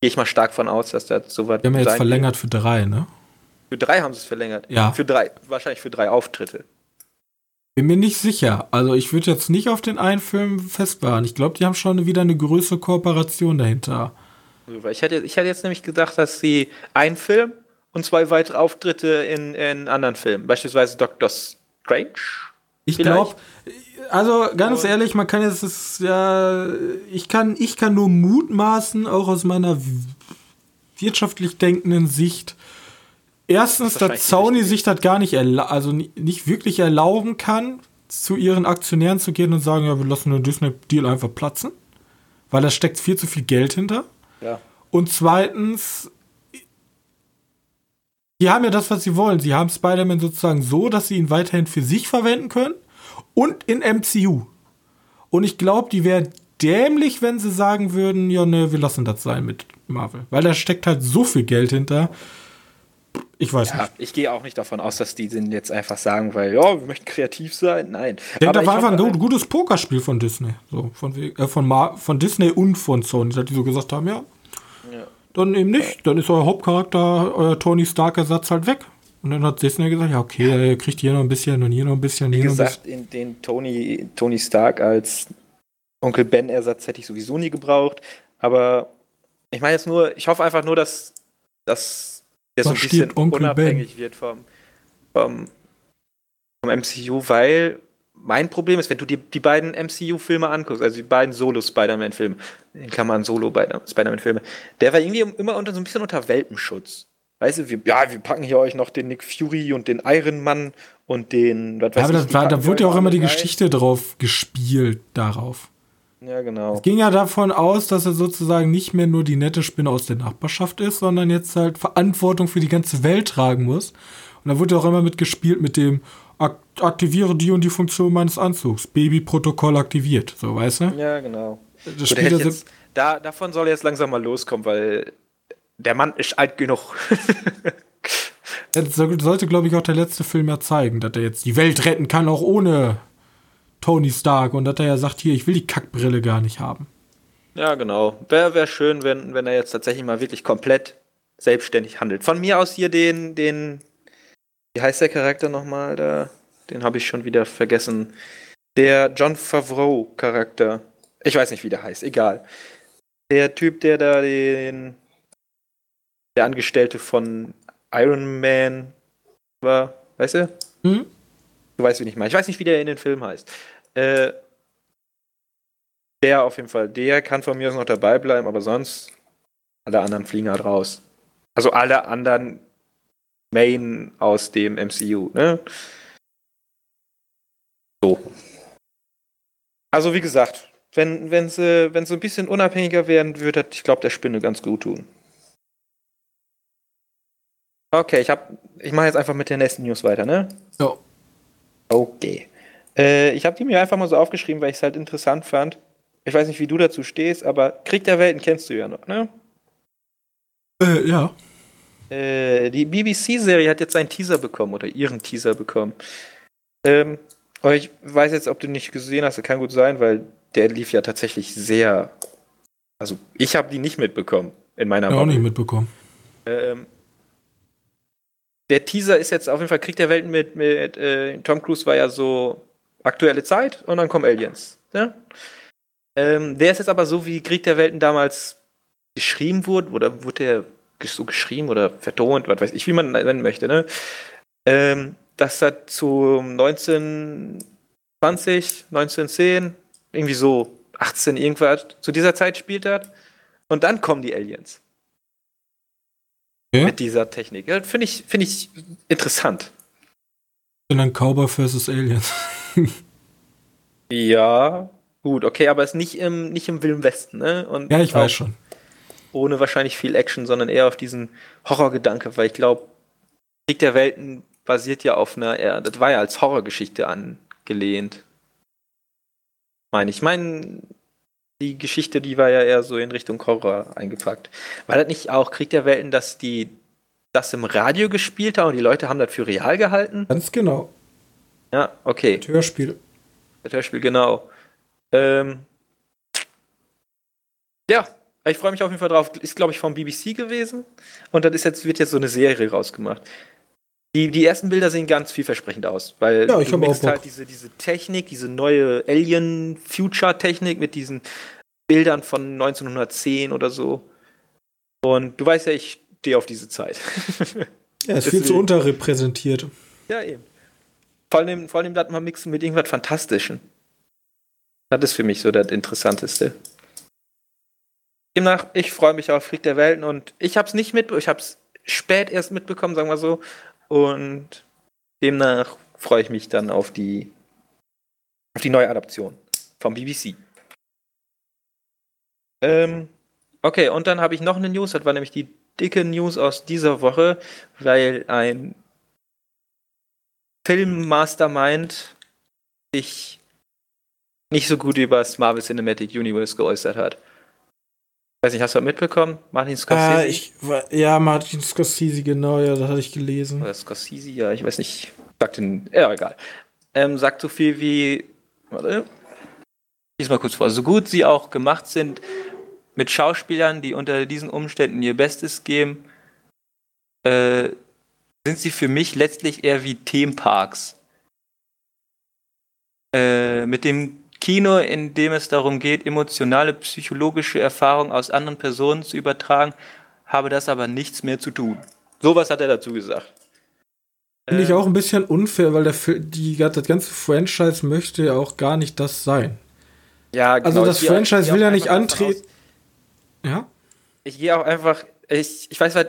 Gehe ich mal stark von aus, dass das so was Wir haben ja jetzt verlängert für drei, ne? Für drei haben sie es verlängert. Ja. Für drei, wahrscheinlich für drei Auftritte. Bin mir nicht sicher. Also ich würde jetzt nicht auf den einen Film festfahren. Ich glaube, die haben schon wieder eine größere Kooperation dahinter. So, weil Ich hätte, ich hätte jetzt nämlich gedacht, dass sie einen Film und zwei weitere Auftritte in, in anderen Filmen, beispielsweise Doctor Strange. Ich glaube, also ganz Und- ehrlich, man kann jetzt das, ja, ich kann, ich kann nur mutmaßen, auch aus meiner wirtschaftlich denkenden Sicht. Erstens, Das dass Sony sich das gar nicht, also ni- nicht wirklich erlauben kann, zu ihren Aktionären zu gehen und sagen, ja, wir lassen den Disney-Deal einfach platzen. Weil da steckt viel zu viel Geld hinter. Ja. Und zweitens, die haben ja das, was sie wollen. Sie haben Spider-Man sozusagen so, dass sie ihn weiterhin für sich verwenden können und in MCU. Und ich glaube, die wären dämlich, wenn sie sagen würden, ja, ne, wir lassen das sein mit Marvel. Weil da steckt halt so viel Geld hinter. Ich weiß Ja, nicht. ich gehe auch nicht davon aus, dass die den jetzt einfach sagen, weil, ja, wir möchten kreativ sein. Nein. Ich denke, Aber da war einfach ein gut, gutes Pokerspiel von Disney. So, von, äh, von, Mar von Disney und von Sony, dass die so gesagt haben, ja, Ja. dann eben nicht. Dann ist euer Hauptcharakter, euer Tony Stark-Ersatz halt weg. Und dann hat Disney gesagt, ja, okay, ihr kriegt hier noch ein bisschen und hier noch ein bisschen, Wie gesagt, in den Tony, Tony Stark als Onkel Ben-Ersatz hätte ich sowieso nie gebraucht. Aber ich meine jetzt nur, ich hoffe einfach nur, dass, dass der so ein bisschen Onkel Ben? unabhängig wird vom, vom, vom MCU, weil mein Problem ist, wenn du dir die beiden MCU-Filme anguckst, also die beiden Solo-Spider-Man-Filme, in Klammern Solo-Spider-Man-Filme, der war irgendwie immer unter so ein bisschen unter Welpenschutz. Weißt du, wir, ja, wir packen hier euch noch den Nick Fury und den Iron Man und den, was Ja, aber ich, das war, da wurde ja auch immer die rein. Geschichte drauf gespielt, darauf. Ja, genau. Es ging ja davon aus, dass er sozusagen nicht mehr nur die nette Spinne aus der Nachbarschaft ist, sondern jetzt halt Verantwortung für die ganze Welt tragen muss. Und da wurde auch immer mit gespielt mit dem, ak aktiviere die und die Funktion meines Anzugs. Babyprotokoll aktiviert. So, weißt du? Ja, genau. Das Gut, Spiel jetzt, da, davon soll er jetzt langsam mal loskommen, weil der Mann ist alt genug. Das sollte, glaube ich, auch der letzte Film ja zeigen, dass er jetzt die Welt retten kann, auch ohne Tony Stark. Und dass er ja sagt, hier, ich will die Kackbrille gar nicht haben. ja, genau. Wäre wär schön, wenn, wenn er jetzt tatsächlich mal wirklich komplett selbstständig handelt. Von mir aus hier den, den, wie heißt der Charakter nochmal da? Den habe ich schon wieder vergessen. Der John Favreau-Charakter. Ich weiß nicht, wie der heißt, egal. Der Typ, der da den, der Angestellte von Iron Man war, weißt du? Hm? Du weißt, wie ich meine. Ich weiß nicht, wie der in den Film heißt. Äh, der auf jeden Fall, der kann von mir aus noch dabei bleiben, aber sonst alle anderen fliegen halt raus. Also alle anderen Main aus dem MCU, ne? So. Also wie gesagt, wenn, wenn sie, wenn sie ein bisschen unabhängiger werden, würde das, ich glaube, der Spinne ganz gut tun. Okay, ich hab, ich mache jetzt einfach mit der nächsten News weiter, ne? Ja. Okay. Äh, ich habe die mir einfach mal so aufgeschrieben, weil ich es halt interessant fand. Ich weiß nicht, wie du dazu stehst, aber Krieg der Welten kennst du ja noch, ne? Äh, ja. Äh, die BBC-Serie hat jetzt einen Teaser bekommen oder ihren Teaser bekommen. Ähm, aber ich weiß jetzt, ob du nicht gesehen hast, das kann gut sein, weil der lief ja tatsächlich sehr. Also, ich habe die nicht mitbekommen in meiner Ja, auch Bubble. nicht mitbekommen. Ähm, der Teaser ist jetzt auf jeden Fall Krieg der Welten mit, mit äh, Tom Cruise war ja so aktuelle Zeit und dann kommen Aliens. Ne? Ähm, der ist jetzt aber so, wie Krieg der Welten damals geschrieben wurde, oder wurde der so geschrieben oder vertont, was weiß ich, wie man nennen möchte, ne? Ähm, dass er zu 1920, 1910, irgendwie so 18 irgendwas, zu dieser Zeit spielt hat. Und dann kommen die Aliens Ja? mit dieser Technik. Ja, Finde ich, finde ich interessant. Und dann Cowboy vs. Aliens. Ja, gut, okay, aber es ist nicht im, nicht im Wilden Westen, ne? Und ja, ich weiß schon. Ohne wahrscheinlich viel Action, sondern eher auf diesen Horrorgedanke, weil ich glaube, Krieg der Welten basiert ja auf einer, eher, das war ja als Horrorgeschichte angelehnt. Meine ich. meine, die Geschichte, die war ja eher so in Richtung Horror eingepackt. War das nicht auch Krieg der Welten, dass die das im Radio gespielt haben und die Leute haben das für real gehalten? Ganz genau. Ja, okay. Das Hörspiel. Das Hörspiel, genau. Ähm, ja, ich freue mich auf jeden Fall drauf. Ist, glaube ich, vom BBC gewesen. Und das ist jetzt, wird jetzt so eine Serie rausgemacht. Die, die ersten Bilder sehen ganz vielversprechend aus, weil Ja, ich du mixt halt diese, diese Technik, diese neue Alien-Future-Technik mit diesen Bildern von 1910 oder so. Und du weißt ja, ich stehe auf diese Zeit. Ja, ist viel zu unterrepräsentiert. Ja, eben. Vor allem, vor allem das mal mixen mit irgendwas Fantastischem. Das ist für mich so das Interessanteste. Demnach, ich freue mich auf Krieg der Welten und ich habe es nicht mitbekommen, ich habe es spät erst mitbekommen, sagen wir so. Und demnach freue ich mich dann auf die, auf die neue Adaption vom BBC. Ähm, okay, und dann habe ich noch eine News, das war nämlich die dicke News aus dieser Woche, weil ein Film-Mastermind sich nicht so gut über das Marvel Cinematic Universe geäußert hat. Weiß nicht, hast du das mitbekommen? Martin Scorsese? Ah, ich, ja, Martin Scorsese, genau, ja, das hatte ich gelesen. Oder Scorsese, ja, ich weiß nicht. Sagt den, ja, egal. Ähm, sagt so viel wie, warte, ich mal kurz vor. So gut sie auch gemacht sind mit Schauspielern, die unter diesen Umständen ihr Bestes geben, äh, sind sie für mich letztlich eher wie Themenparks. Äh, mit dem Kino, in dem es darum geht, emotionale, psychologische Erfahrungen aus anderen Personen zu übertragen, habe das aber nichts mehr zu tun. Sowas hat er dazu gesagt. Finde ich Ähm, auch ein bisschen unfair, weil der, die, das ganze Franchise möchte ja auch gar nicht das sein. Ja, Also das ich Franchise will ja nicht antreten. Ja? Ich gehe auch einfach, ich, ich weiß, was,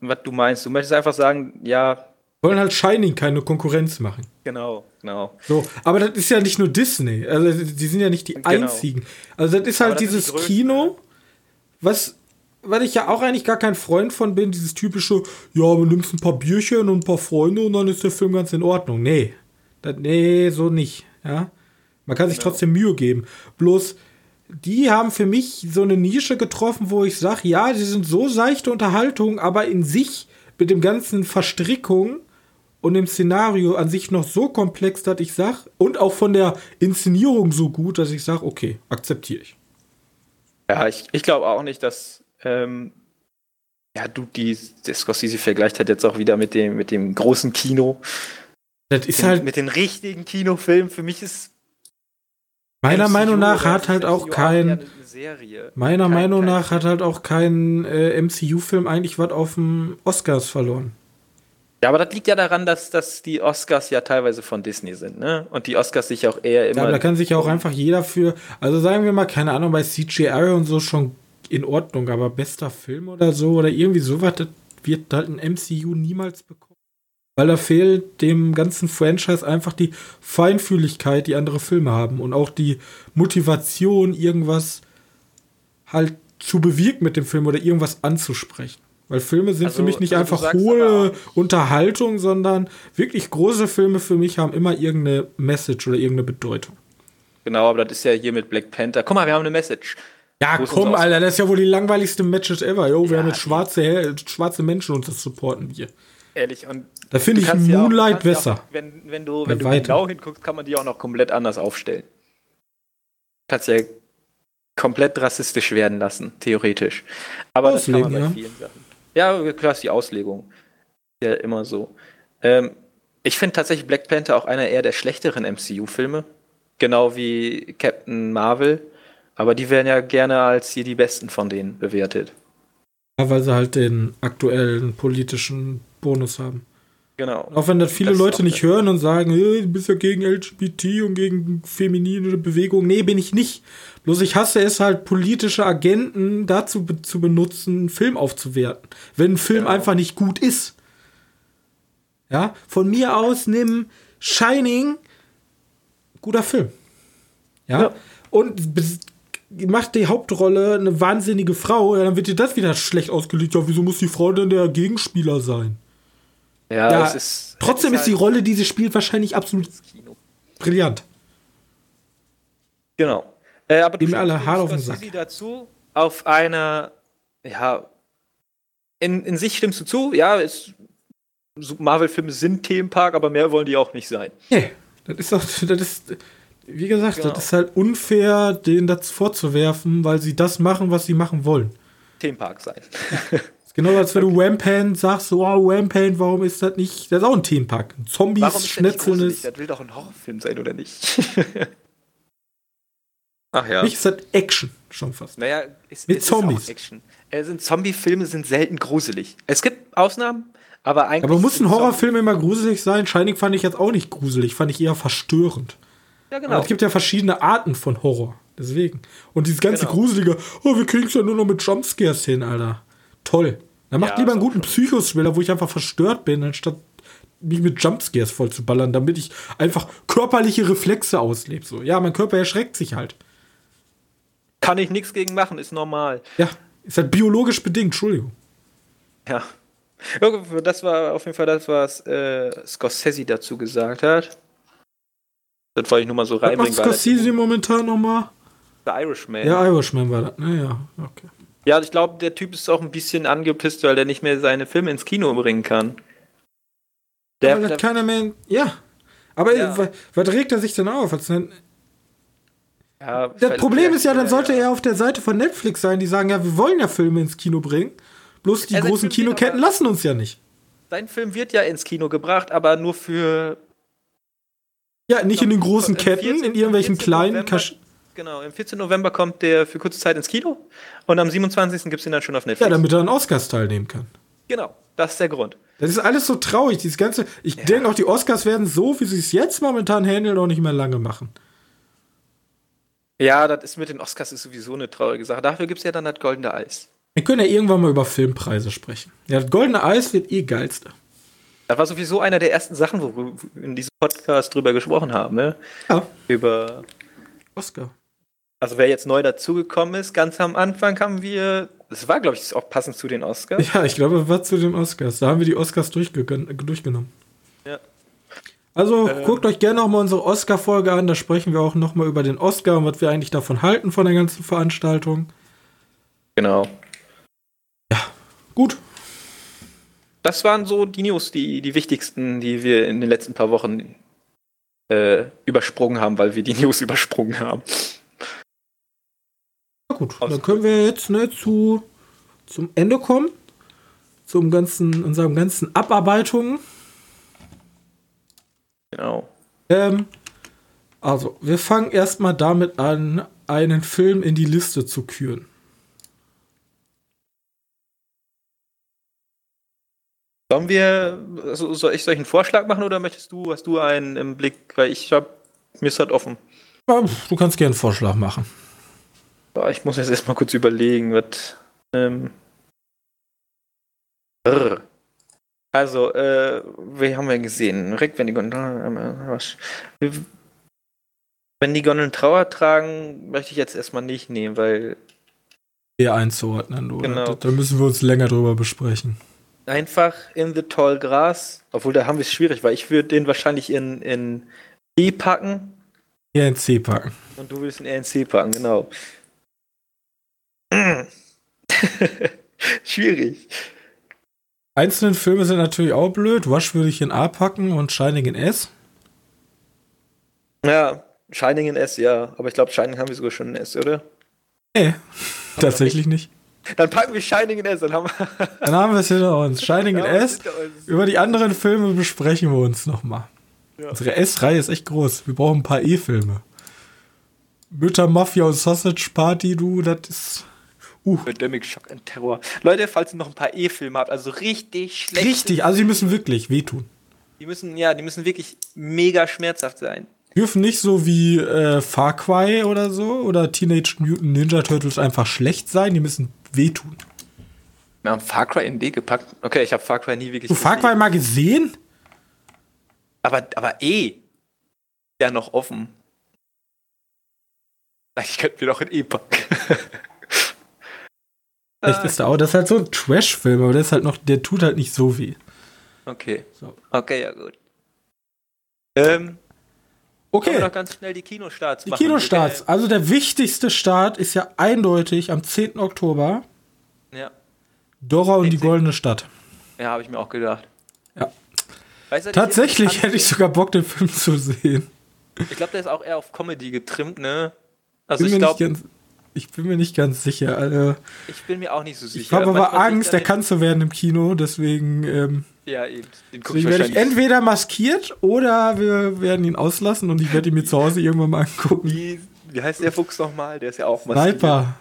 was du meinst. Du möchtest einfach sagen, ja, Wollen halt Shining keine Konkurrenz machen. genau, genau. So, aber das ist ja nicht nur Disney. Also die sind ja nicht die Genau. einzigen. Also das ist halt das dieses die größten, Kino, was, weil ich ja auch eigentlich gar kein Freund von bin, dieses typische, ja, du nimmst ein paar Bierchen und ein paar Freunde und dann ist der Film ganz in Ordnung. Nee. Das, nee, so nicht. Ja. Man kann sich Genau. trotzdem Mühe geben. Bloß, die haben für mich so eine Nische getroffen, wo ich sage, ja, die sind so seichte Unterhaltung, aber in sich mit dem ganzen Verstrickung und dem Szenario an sich noch so komplex, dass ich sage, und auch von der Inszenierung so gut, dass ich sage, okay, akzeptiere ich. Ja, ich, ich glaube auch nicht, dass. Ähm, ja, du, die, der Scorsese vergleicht halt jetzt auch wieder mit dem, mit dem großen Kino. Das ist halt, mit den richtigen Kinofilmen. Für mich ist. meiner Meinung nach hat halt MCU auch kein, meiner Kein- Meinung nach hat halt auch kein äh, MCU-Film eigentlich was auf dem Oscars verloren. Ja, aber das liegt ja daran, dass, dass die Oscars ja teilweise von Disney sind, ne? Und die Oscars sich auch eher Ja, immer. aber da kann sich ja auch einfach jeder für, also sagen wir mal, keine Ahnung, bei CGI und so schon in Ordnung, aber bester Film oder so oder irgendwie sowas, das wird halt ein MCU niemals bekommen. Weil da fehlt dem ganzen Franchise einfach die Feinfühligkeit, die andere Filme haben und auch die Motivation, irgendwas halt zu bewirken mit dem Film oder irgendwas anzusprechen. Weil Filme sind Also- für mich nicht also einfach sagst hohe auch- Unterhaltung, sondern wirklich große Filme für mich haben immer irgendeine Message oder irgendeine Bedeutung. Genau, aber das ist ja hier mit Black Panther. Guck mal, wir haben eine Message. Ja, ist komm, Alter, das ist ja wohl die langweiligste Matches ever. Jo, wir Ja, haben jetzt schwarze, schwarze Menschen und das supporten wir. Ehrlich. Und Da finde ich ja auch- Moonlight ja besser. Auch, wenn, wenn du, wenn du genau hinguckst, kann man die auch noch komplett anders aufstellen. Kannst ja komplett rassistisch werden lassen, theoretisch. Aber das kann man Auslegen, bei vielen Sachen. Ja, klar ist die Auslegung. Ja, immer so. Ähm, ich finde tatsächlich Black Panther auch einer eher der schlechteren MCU-Filme. Genau wie Captain Marvel. Aber die werden ja gerne als hier die besten von denen bewertet. Ja, weil sie halt den aktuellen politischen Bonus haben. Genau. Auch wenn das viele Das Leute nicht hören und sagen, "Äh, du bist ja gegen LGBT und gegen feminine Bewegung. Nee, bin ich nicht. Bloß ich hasse es halt, politische Agenten dazu zu benutzen, einen Film aufzuwerten. Wenn ein Film Genau. einfach nicht gut ist. Ja, von mir aus nimm Shining, guter Film. Ja, Ja. und macht die Hauptrolle eine wahnsinnige Frau, dann wird dir das wieder schlecht ausgelegt. Ja, wieso muss die Frau denn der Gegenspieler sein? Ja, Ja, ist. Trotzdem ist die halt Rolle, die sie spielt, wahrscheinlich absolut Kino. brillant. Genau. Äh, aber mir alle hart auf den Sack. dazu auf einer, ja, in, in sich stimmst du zu, ja, Marvel-Filme sind Themenpark, aber mehr wollen die auch nicht sein. Nee, das ist doch, das ist, wie gesagt, Genau. das ist halt unfair, denen das vorzuwerfen, weil sie das machen, was sie machen wollen. Themenpark sein. Genau als wenn du Wampan sagst, wow, Wampan, warum ist das nicht, das ist auch ein Themenpark. Zombies, Warum ist Das will doch ein Horrorfilm sein, oder nicht? Ach ja. nicht ist das Action, schon fast. Naja, es, Mit es ist auch Zombies. Action. Äh, sind Zombie-Filme sind selten gruselig. Es gibt Ausnahmen, aber eigentlich. Aber muss ein Horrorfilm immer gruselig sein? Shining fand ich jetzt auch nicht gruselig, fand ich eher verstörend. Zombies- Ja, Aber genau. es gibt ja verschiedene Arten von Horror. Deswegen. Und dieses ganze Genau. Gruselige, oh, wir kriegen es ja nur noch mit Jumpscares hin, Alter. Toll. Dann macht Ja, lieber einen guten Psychothriller, wo ich einfach verstört bin, anstatt mich mit Jumpscares voll zu ballern, damit ich einfach körperliche Reflexe auslebe. So. Ja, mein Körper erschreckt sich halt. Kann ich nichts gegen machen, ist normal. Ja, ist halt biologisch bedingt, Entschuldigung. Ja. Das war auf jeden Fall das, was äh, Scorsese dazu gesagt hat. Das wollte ich nur mal so Was macht reinbringen. Scorsese momentan nochmal? der Irishman. Ja, Irishman war das. Naja, okay. Ja, ich glaube, der Typ ist auch ein bisschen angepisst, weil der nicht mehr seine Filme ins Kino bringen kann. Der, Aber der, keiner mehr. Ja. Aber Ja. wa- was regt er sich denn auf? Ja, Das Problem ist ja, dann sollte er auf der Seite von Netflix sein, die sagen, ja, wir wollen ja Filme ins Kino bringen. Bloß die Also, großen find, Kinoketten lassen uns ja nicht. Sein Film wird ja ins Kino gebracht, aber nur für. Ja, nicht in den großen Ketten, 14. in irgendwelchen 14. kleinen Kasch Genau, am 14. November kommt der für kurze Zeit ins Kino und am 27. gibt es ihn dann schon auf Netflix. Ja, damit er an Oscars teilnehmen kann. Genau, das ist der Grund. Das ist alles so traurig, dieses ganze. Ich denke auch, die Oscars werden so, wie sie es jetzt momentan handeln, auch nicht mehr lange machen. Ja, das ist mit den Oscars ist sowieso eine traurige Sache. Dafür gibt es ja dann das goldene Eis. Wir können ja irgendwann mal über Filmpreise sprechen. Ja, das Goldene Eis wird eh geilste. Das war sowieso einer der ersten Sachen, wo wir in diesem Podcast drüber gesprochen haben, ne? Ja, Über, Oscar. Also wer jetzt neu dazugekommen ist, ganz am Anfang haben wir, das war glaube ich auch passend zu den Oscars. Ja, ich glaube, was zu den Oscars. Da haben wir die Oscars durchgenommen. Ja. Also ähm, guckt euch gerne noch mal unsere Oscar-Folge an. Da sprechen wir auch noch mal über den Oscar und was wir eigentlich davon halten von der ganzen Veranstaltung. Genau. Ja, gut. Das waren so die News, die, die wichtigsten, die wir in den letzten paar Wochen äh, übersprungen haben, weil wir die News übersprungen haben. Na gut, dann können wir jetzt ne, zu, zum Ende kommen. Zum ganzen, unserem ganzen Abarbeitungen. Genau. Ähm, also, wir fangen erstmal damit an, einen Film in die Liste zu küren. Sollen wir, also soll ich solchen Vorschlag machen oder möchtest du, hast du einen im Blick? Weil ich habe, mir ist halt offen. Du kannst gerne einen Vorschlag machen. Ich muss jetzt erstmal kurz überlegen, was. Ähm, also, äh, wir haben ja gesehen, Rick, wenn die Gondeln, äh, wenn die Gondeln Trauer tragen, möchte ich jetzt erstmal nicht nehmen, weil. Eher einzuordnen, oder? Genau. Da, da müssen wir uns länger drüber besprechen einfach in the tall grass. Obwohl, da haben wir es schwierig, weil ich würde den wahrscheinlich in, in E packen. Eher in C packen. Und du willst in C packen, genau. schwierig. Einzelne Filme sind natürlich auch blöd. Wash würde ich in A packen und Shining in S. Ja, Shining in S, ja. Aber ich glaube, Shining haben wir sogar schon in S, oder? Nee, tatsächlich nicht. Dann packen wir Shining in S. Dann haben wir, dann haben wir es hinter uns. Shining in S. Über die anderen Filme besprechen wir uns nochmal. Ja. Unsere S-Reihe ist echt groß. Wir brauchen ein paar E-Filme. Mütter, Mafia und Sausage Party, du, das ist. Uh. Pandemic, Shock and Terror. Leute, falls ihr noch ein paar E-Filme habt, also richtig schlecht. Richtig, also die müssen wirklich wehtun. Die müssen, ja, die müssen wirklich mega schmerzhaft sein. Dürfen nicht so wie äh, Far Cry oder so oder Teenage Mutant Ninja Turtles einfach schlecht sein, die müssen wehtun. Wir haben Far Cry in D gepackt. Okay, ich habe Far Cry nie wirklich Du Far Cry mal gesehen? Aber, aber eh. Ja, noch offen. Ich könnte mir doch in E packen. Echt ist der auch. Das ist halt so ein Trash-Film, aber der ist halt noch, der tut halt nicht so weh. Okay. So. Okay, ja gut. Ähm, okay. Können wir noch ganz schnell die Kinostarts die machen. Die Kinostarts. Also der wichtigste Start ist ja eindeutig am 10. Oktober. Ja. Dora und die goldene Stadt. Ja, habe ich mir auch gedacht. Ja. Weißt du, Tatsächlich hätte ich sogar Bock, den Film zu sehen. Ich glaube, der ist auch eher auf Comedy getrimmt, ne? Also ich glaube. Ich bin mir nicht ganz sicher. Also, ich bin mir auch nicht so sicher. Ich habe aber Angst, erkannt zu werden im Kino, deswegen. Ähm, ja, eben. Den deswegen werde ich entweder maskiert oder wir werden ihn auslassen und ich werde ihn mir zu Hause irgendwann mal angucken. Wie, wie heißt der Fuchs nochmal? Der ist ja auch maskiert. Sniper.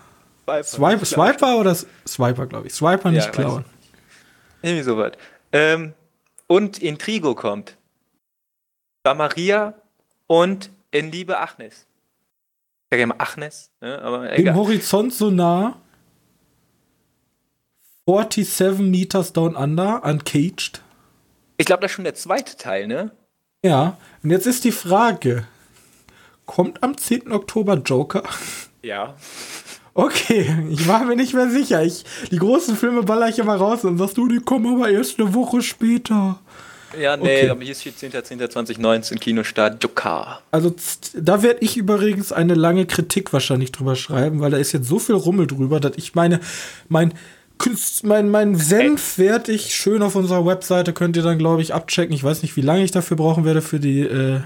Swiper, Swiper, Swiper oder Swiper, glaube ich. Swiper nicht ja, klauen. Irgendwie so was. Ähm, und Intrigo kommt. Bei Maria und in Liebe Agnes. Sage immer Agnes, ne? aber egal. Dem Horizont so nah. 47 Meters Down Under, Uncaged. Ich glaube, das ist schon der zweite Teil, ne? Ja, und jetzt ist die Frage: Kommt am 10. Oktober Joker? Ja. Okay, ich war mir nicht mehr sicher. Ich, die großen Filme baller ich immer raus und sagst du, die kommen aber erst eine Woche später. Ja, nee, okay. aber hier steht 10.10.2019 Kinostart Joker. Also da werde ich übrigens eine lange Kritik wahrscheinlich drüber schreiben, weil da ist jetzt so viel Rummel drüber, dass ich meine, mein, mein, mein Senf werde ich schön auf unserer Webseite, könnt ihr dann, glaube ich, abchecken. Ich weiß nicht, wie lange ich dafür brauchen werde für die äh,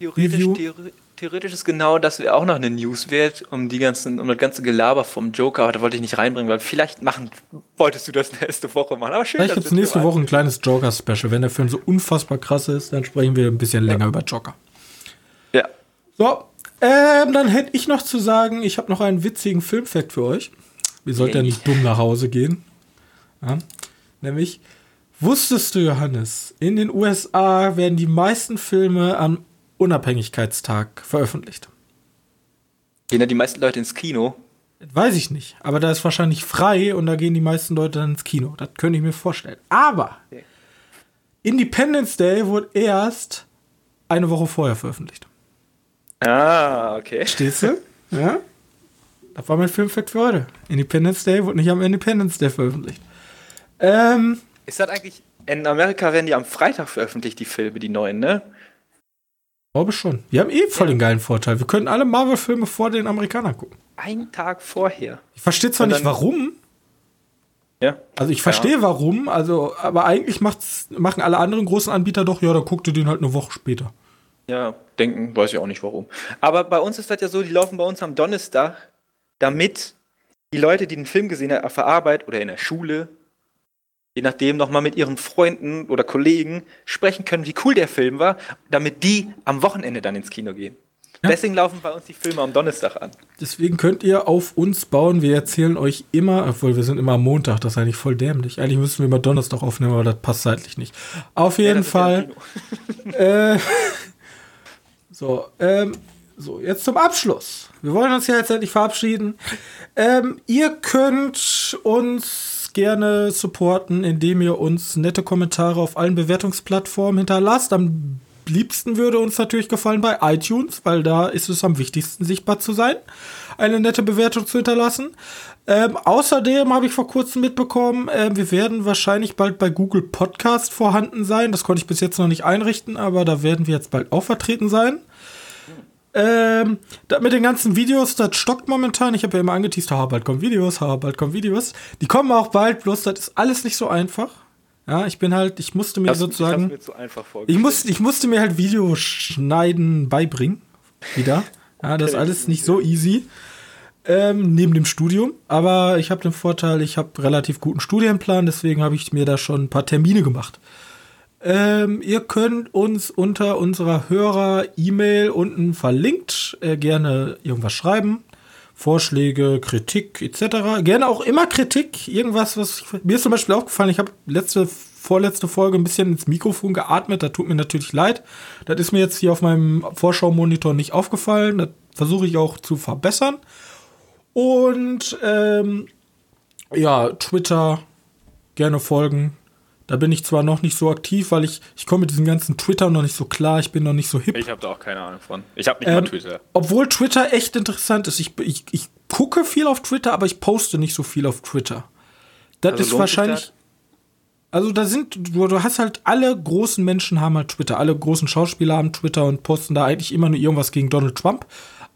Review. Theoretisch, theoretisch ist genau das wäre auch noch eine News wert, um die ganzen, um das ganze Gelaber vom Joker, aber da wollte ich nicht reinbringen, weil vielleicht machen, wolltest du das nächste Woche machen. Aber schön, vielleicht gibt es nächste Woche ein kleines Joker-Special. Wenn der Film so unfassbar krass ist, dann sprechen wir ein bisschen länger ja. über Joker. Ja. So, ähm, dann hätte ich noch zu sagen, ich habe noch einen witzigen Filmfact für euch. Wir sollten ja nicht dumm nach Hause gehen. Ja. Nämlich, wusstest du, Johannes, in den USA werden die meisten Filme am Unabhängigkeitstag veröffentlicht. Gehen da die meisten Leute ins Kino? Weiß ich nicht. Aber da ist wahrscheinlich frei und da gehen die meisten Leute dann ins Kino. Das könnte ich mir vorstellen. Aber okay. Independence Day wurde erst eine Woche vorher veröffentlicht. Ah, okay. Stehst du? Ja? Das war mein Filmfakt für heute. Independence Day wurde nicht am Independence Day veröffentlicht. Ähm, ist das eigentlich. In Amerika werden die am Freitag veröffentlicht, die Filme, die neuen, ne? Glaube schon. Wir haben eh voll ja. den geilen Vorteil. Wir können alle Marvel-Filme vor den Amerikanern gucken. Einen Tag vorher. Ich verstehe zwar nicht warum. Ja. Also ich verstehe ja. warum, also, aber eigentlich machen alle anderen großen Anbieter doch, ja, dann guckt ihr den halt eine Woche später. Ja, denken, weiß ich auch nicht warum. Aber bei uns ist das ja so, die laufen bei uns am Donnerstag, damit die Leute, die den Film gesehen haben, auf der Arbeit oder in der Schule je nachdem nochmal mit ihren Freunden oder Kollegen sprechen können, wie cool der Film war, damit die am Wochenende dann ins Kino gehen. Ja. Deswegen laufen bei uns die Filme am Donnerstag an. Deswegen könnt ihr auf uns bauen. Wir erzählen euch immer, obwohl wir sind immer am Montag, das ist eigentlich voll dämlich. Eigentlich müssten wir immer Donnerstag aufnehmen, aber das passt zeitlich nicht. Auf jeden ja, Fall. äh, so, ähm, so, jetzt zum Abschluss. Wir wollen uns ja jetzt endlich verabschieden. Ähm, ihr könnt uns gerne supporten, indem ihr uns nette Kommentare auf allen Bewertungsplattformen hinterlasst. Am liebsten würde uns natürlich gefallen bei iTunes, weil da ist es am wichtigsten sichtbar zu sein, eine nette Bewertung zu hinterlassen. Ähm, außerdem habe ich vor kurzem mitbekommen, äh, wir werden wahrscheinlich bald bei Google Podcast vorhanden sein. Das konnte ich bis jetzt noch nicht einrichten, aber da werden wir jetzt bald auch vertreten sein. Ähm, mit den ganzen Videos, das stockt momentan. Ich habe ja immer angeteased, ha, bald kommen Videos, ha, bald kommen Videos. Die kommen auch bald, bloß das ist alles nicht so einfach. Ja, ich bin halt, ich musste mir das, sozusagen. Ich, mir ich, musste, ich musste mir halt Videoschneiden beibringen. Wieder. Ja, das ist alles nicht so easy. Ähm, neben dem Studium. Aber ich habe den Vorteil, ich habe relativ guten Studienplan, deswegen habe ich mir da schon ein paar Termine gemacht. Ähm, ihr könnt uns unter unserer Hörer-E-Mail unten verlinkt äh, gerne irgendwas schreiben. Vorschläge, Kritik etc. Gerne auch immer Kritik. Irgendwas, was ich, mir ist zum Beispiel aufgefallen, ich habe letzte, vorletzte Folge ein bisschen ins Mikrofon geatmet. Da tut mir natürlich leid. Das ist mir jetzt hier auf meinem Vorschau-Monitor nicht aufgefallen. Das versuche ich auch zu verbessern. Und ähm, ja, Twitter gerne folgen. Da bin ich zwar noch nicht so aktiv, weil ich, ich komme mit diesem ganzen Twitter noch nicht so klar, ich bin noch nicht so hip. Ich habe da auch keine Ahnung von. Ich habe nicht ähm, mal Twitter. Obwohl Twitter echt interessant ist. Ich, ich, ich gucke viel auf Twitter, aber ich poste nicht so viel auf Twitter. Das also ist wahrscheinlich. Also da sind, du, du hast halt alle großen Menschen haben halt Twitter, alle großen Schauspieler haben Twitter und posten da eigentlich immer nur irgendwas gegen Donald Trump.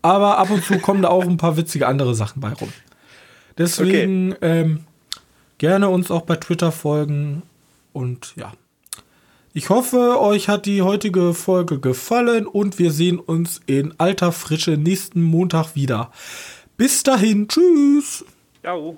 Aber ab und zu kommen da auch ein paar witzige andere Sachen bei rum. Deswegen okay. ähm, gerne uns auch bei Twitter folgen und ja. Ich hoffe, euch hat die heutige Folge gefallen und wir sehen uns in alter Frische nächsten Montag wieder. Bis dahin, tschüss. Ciao.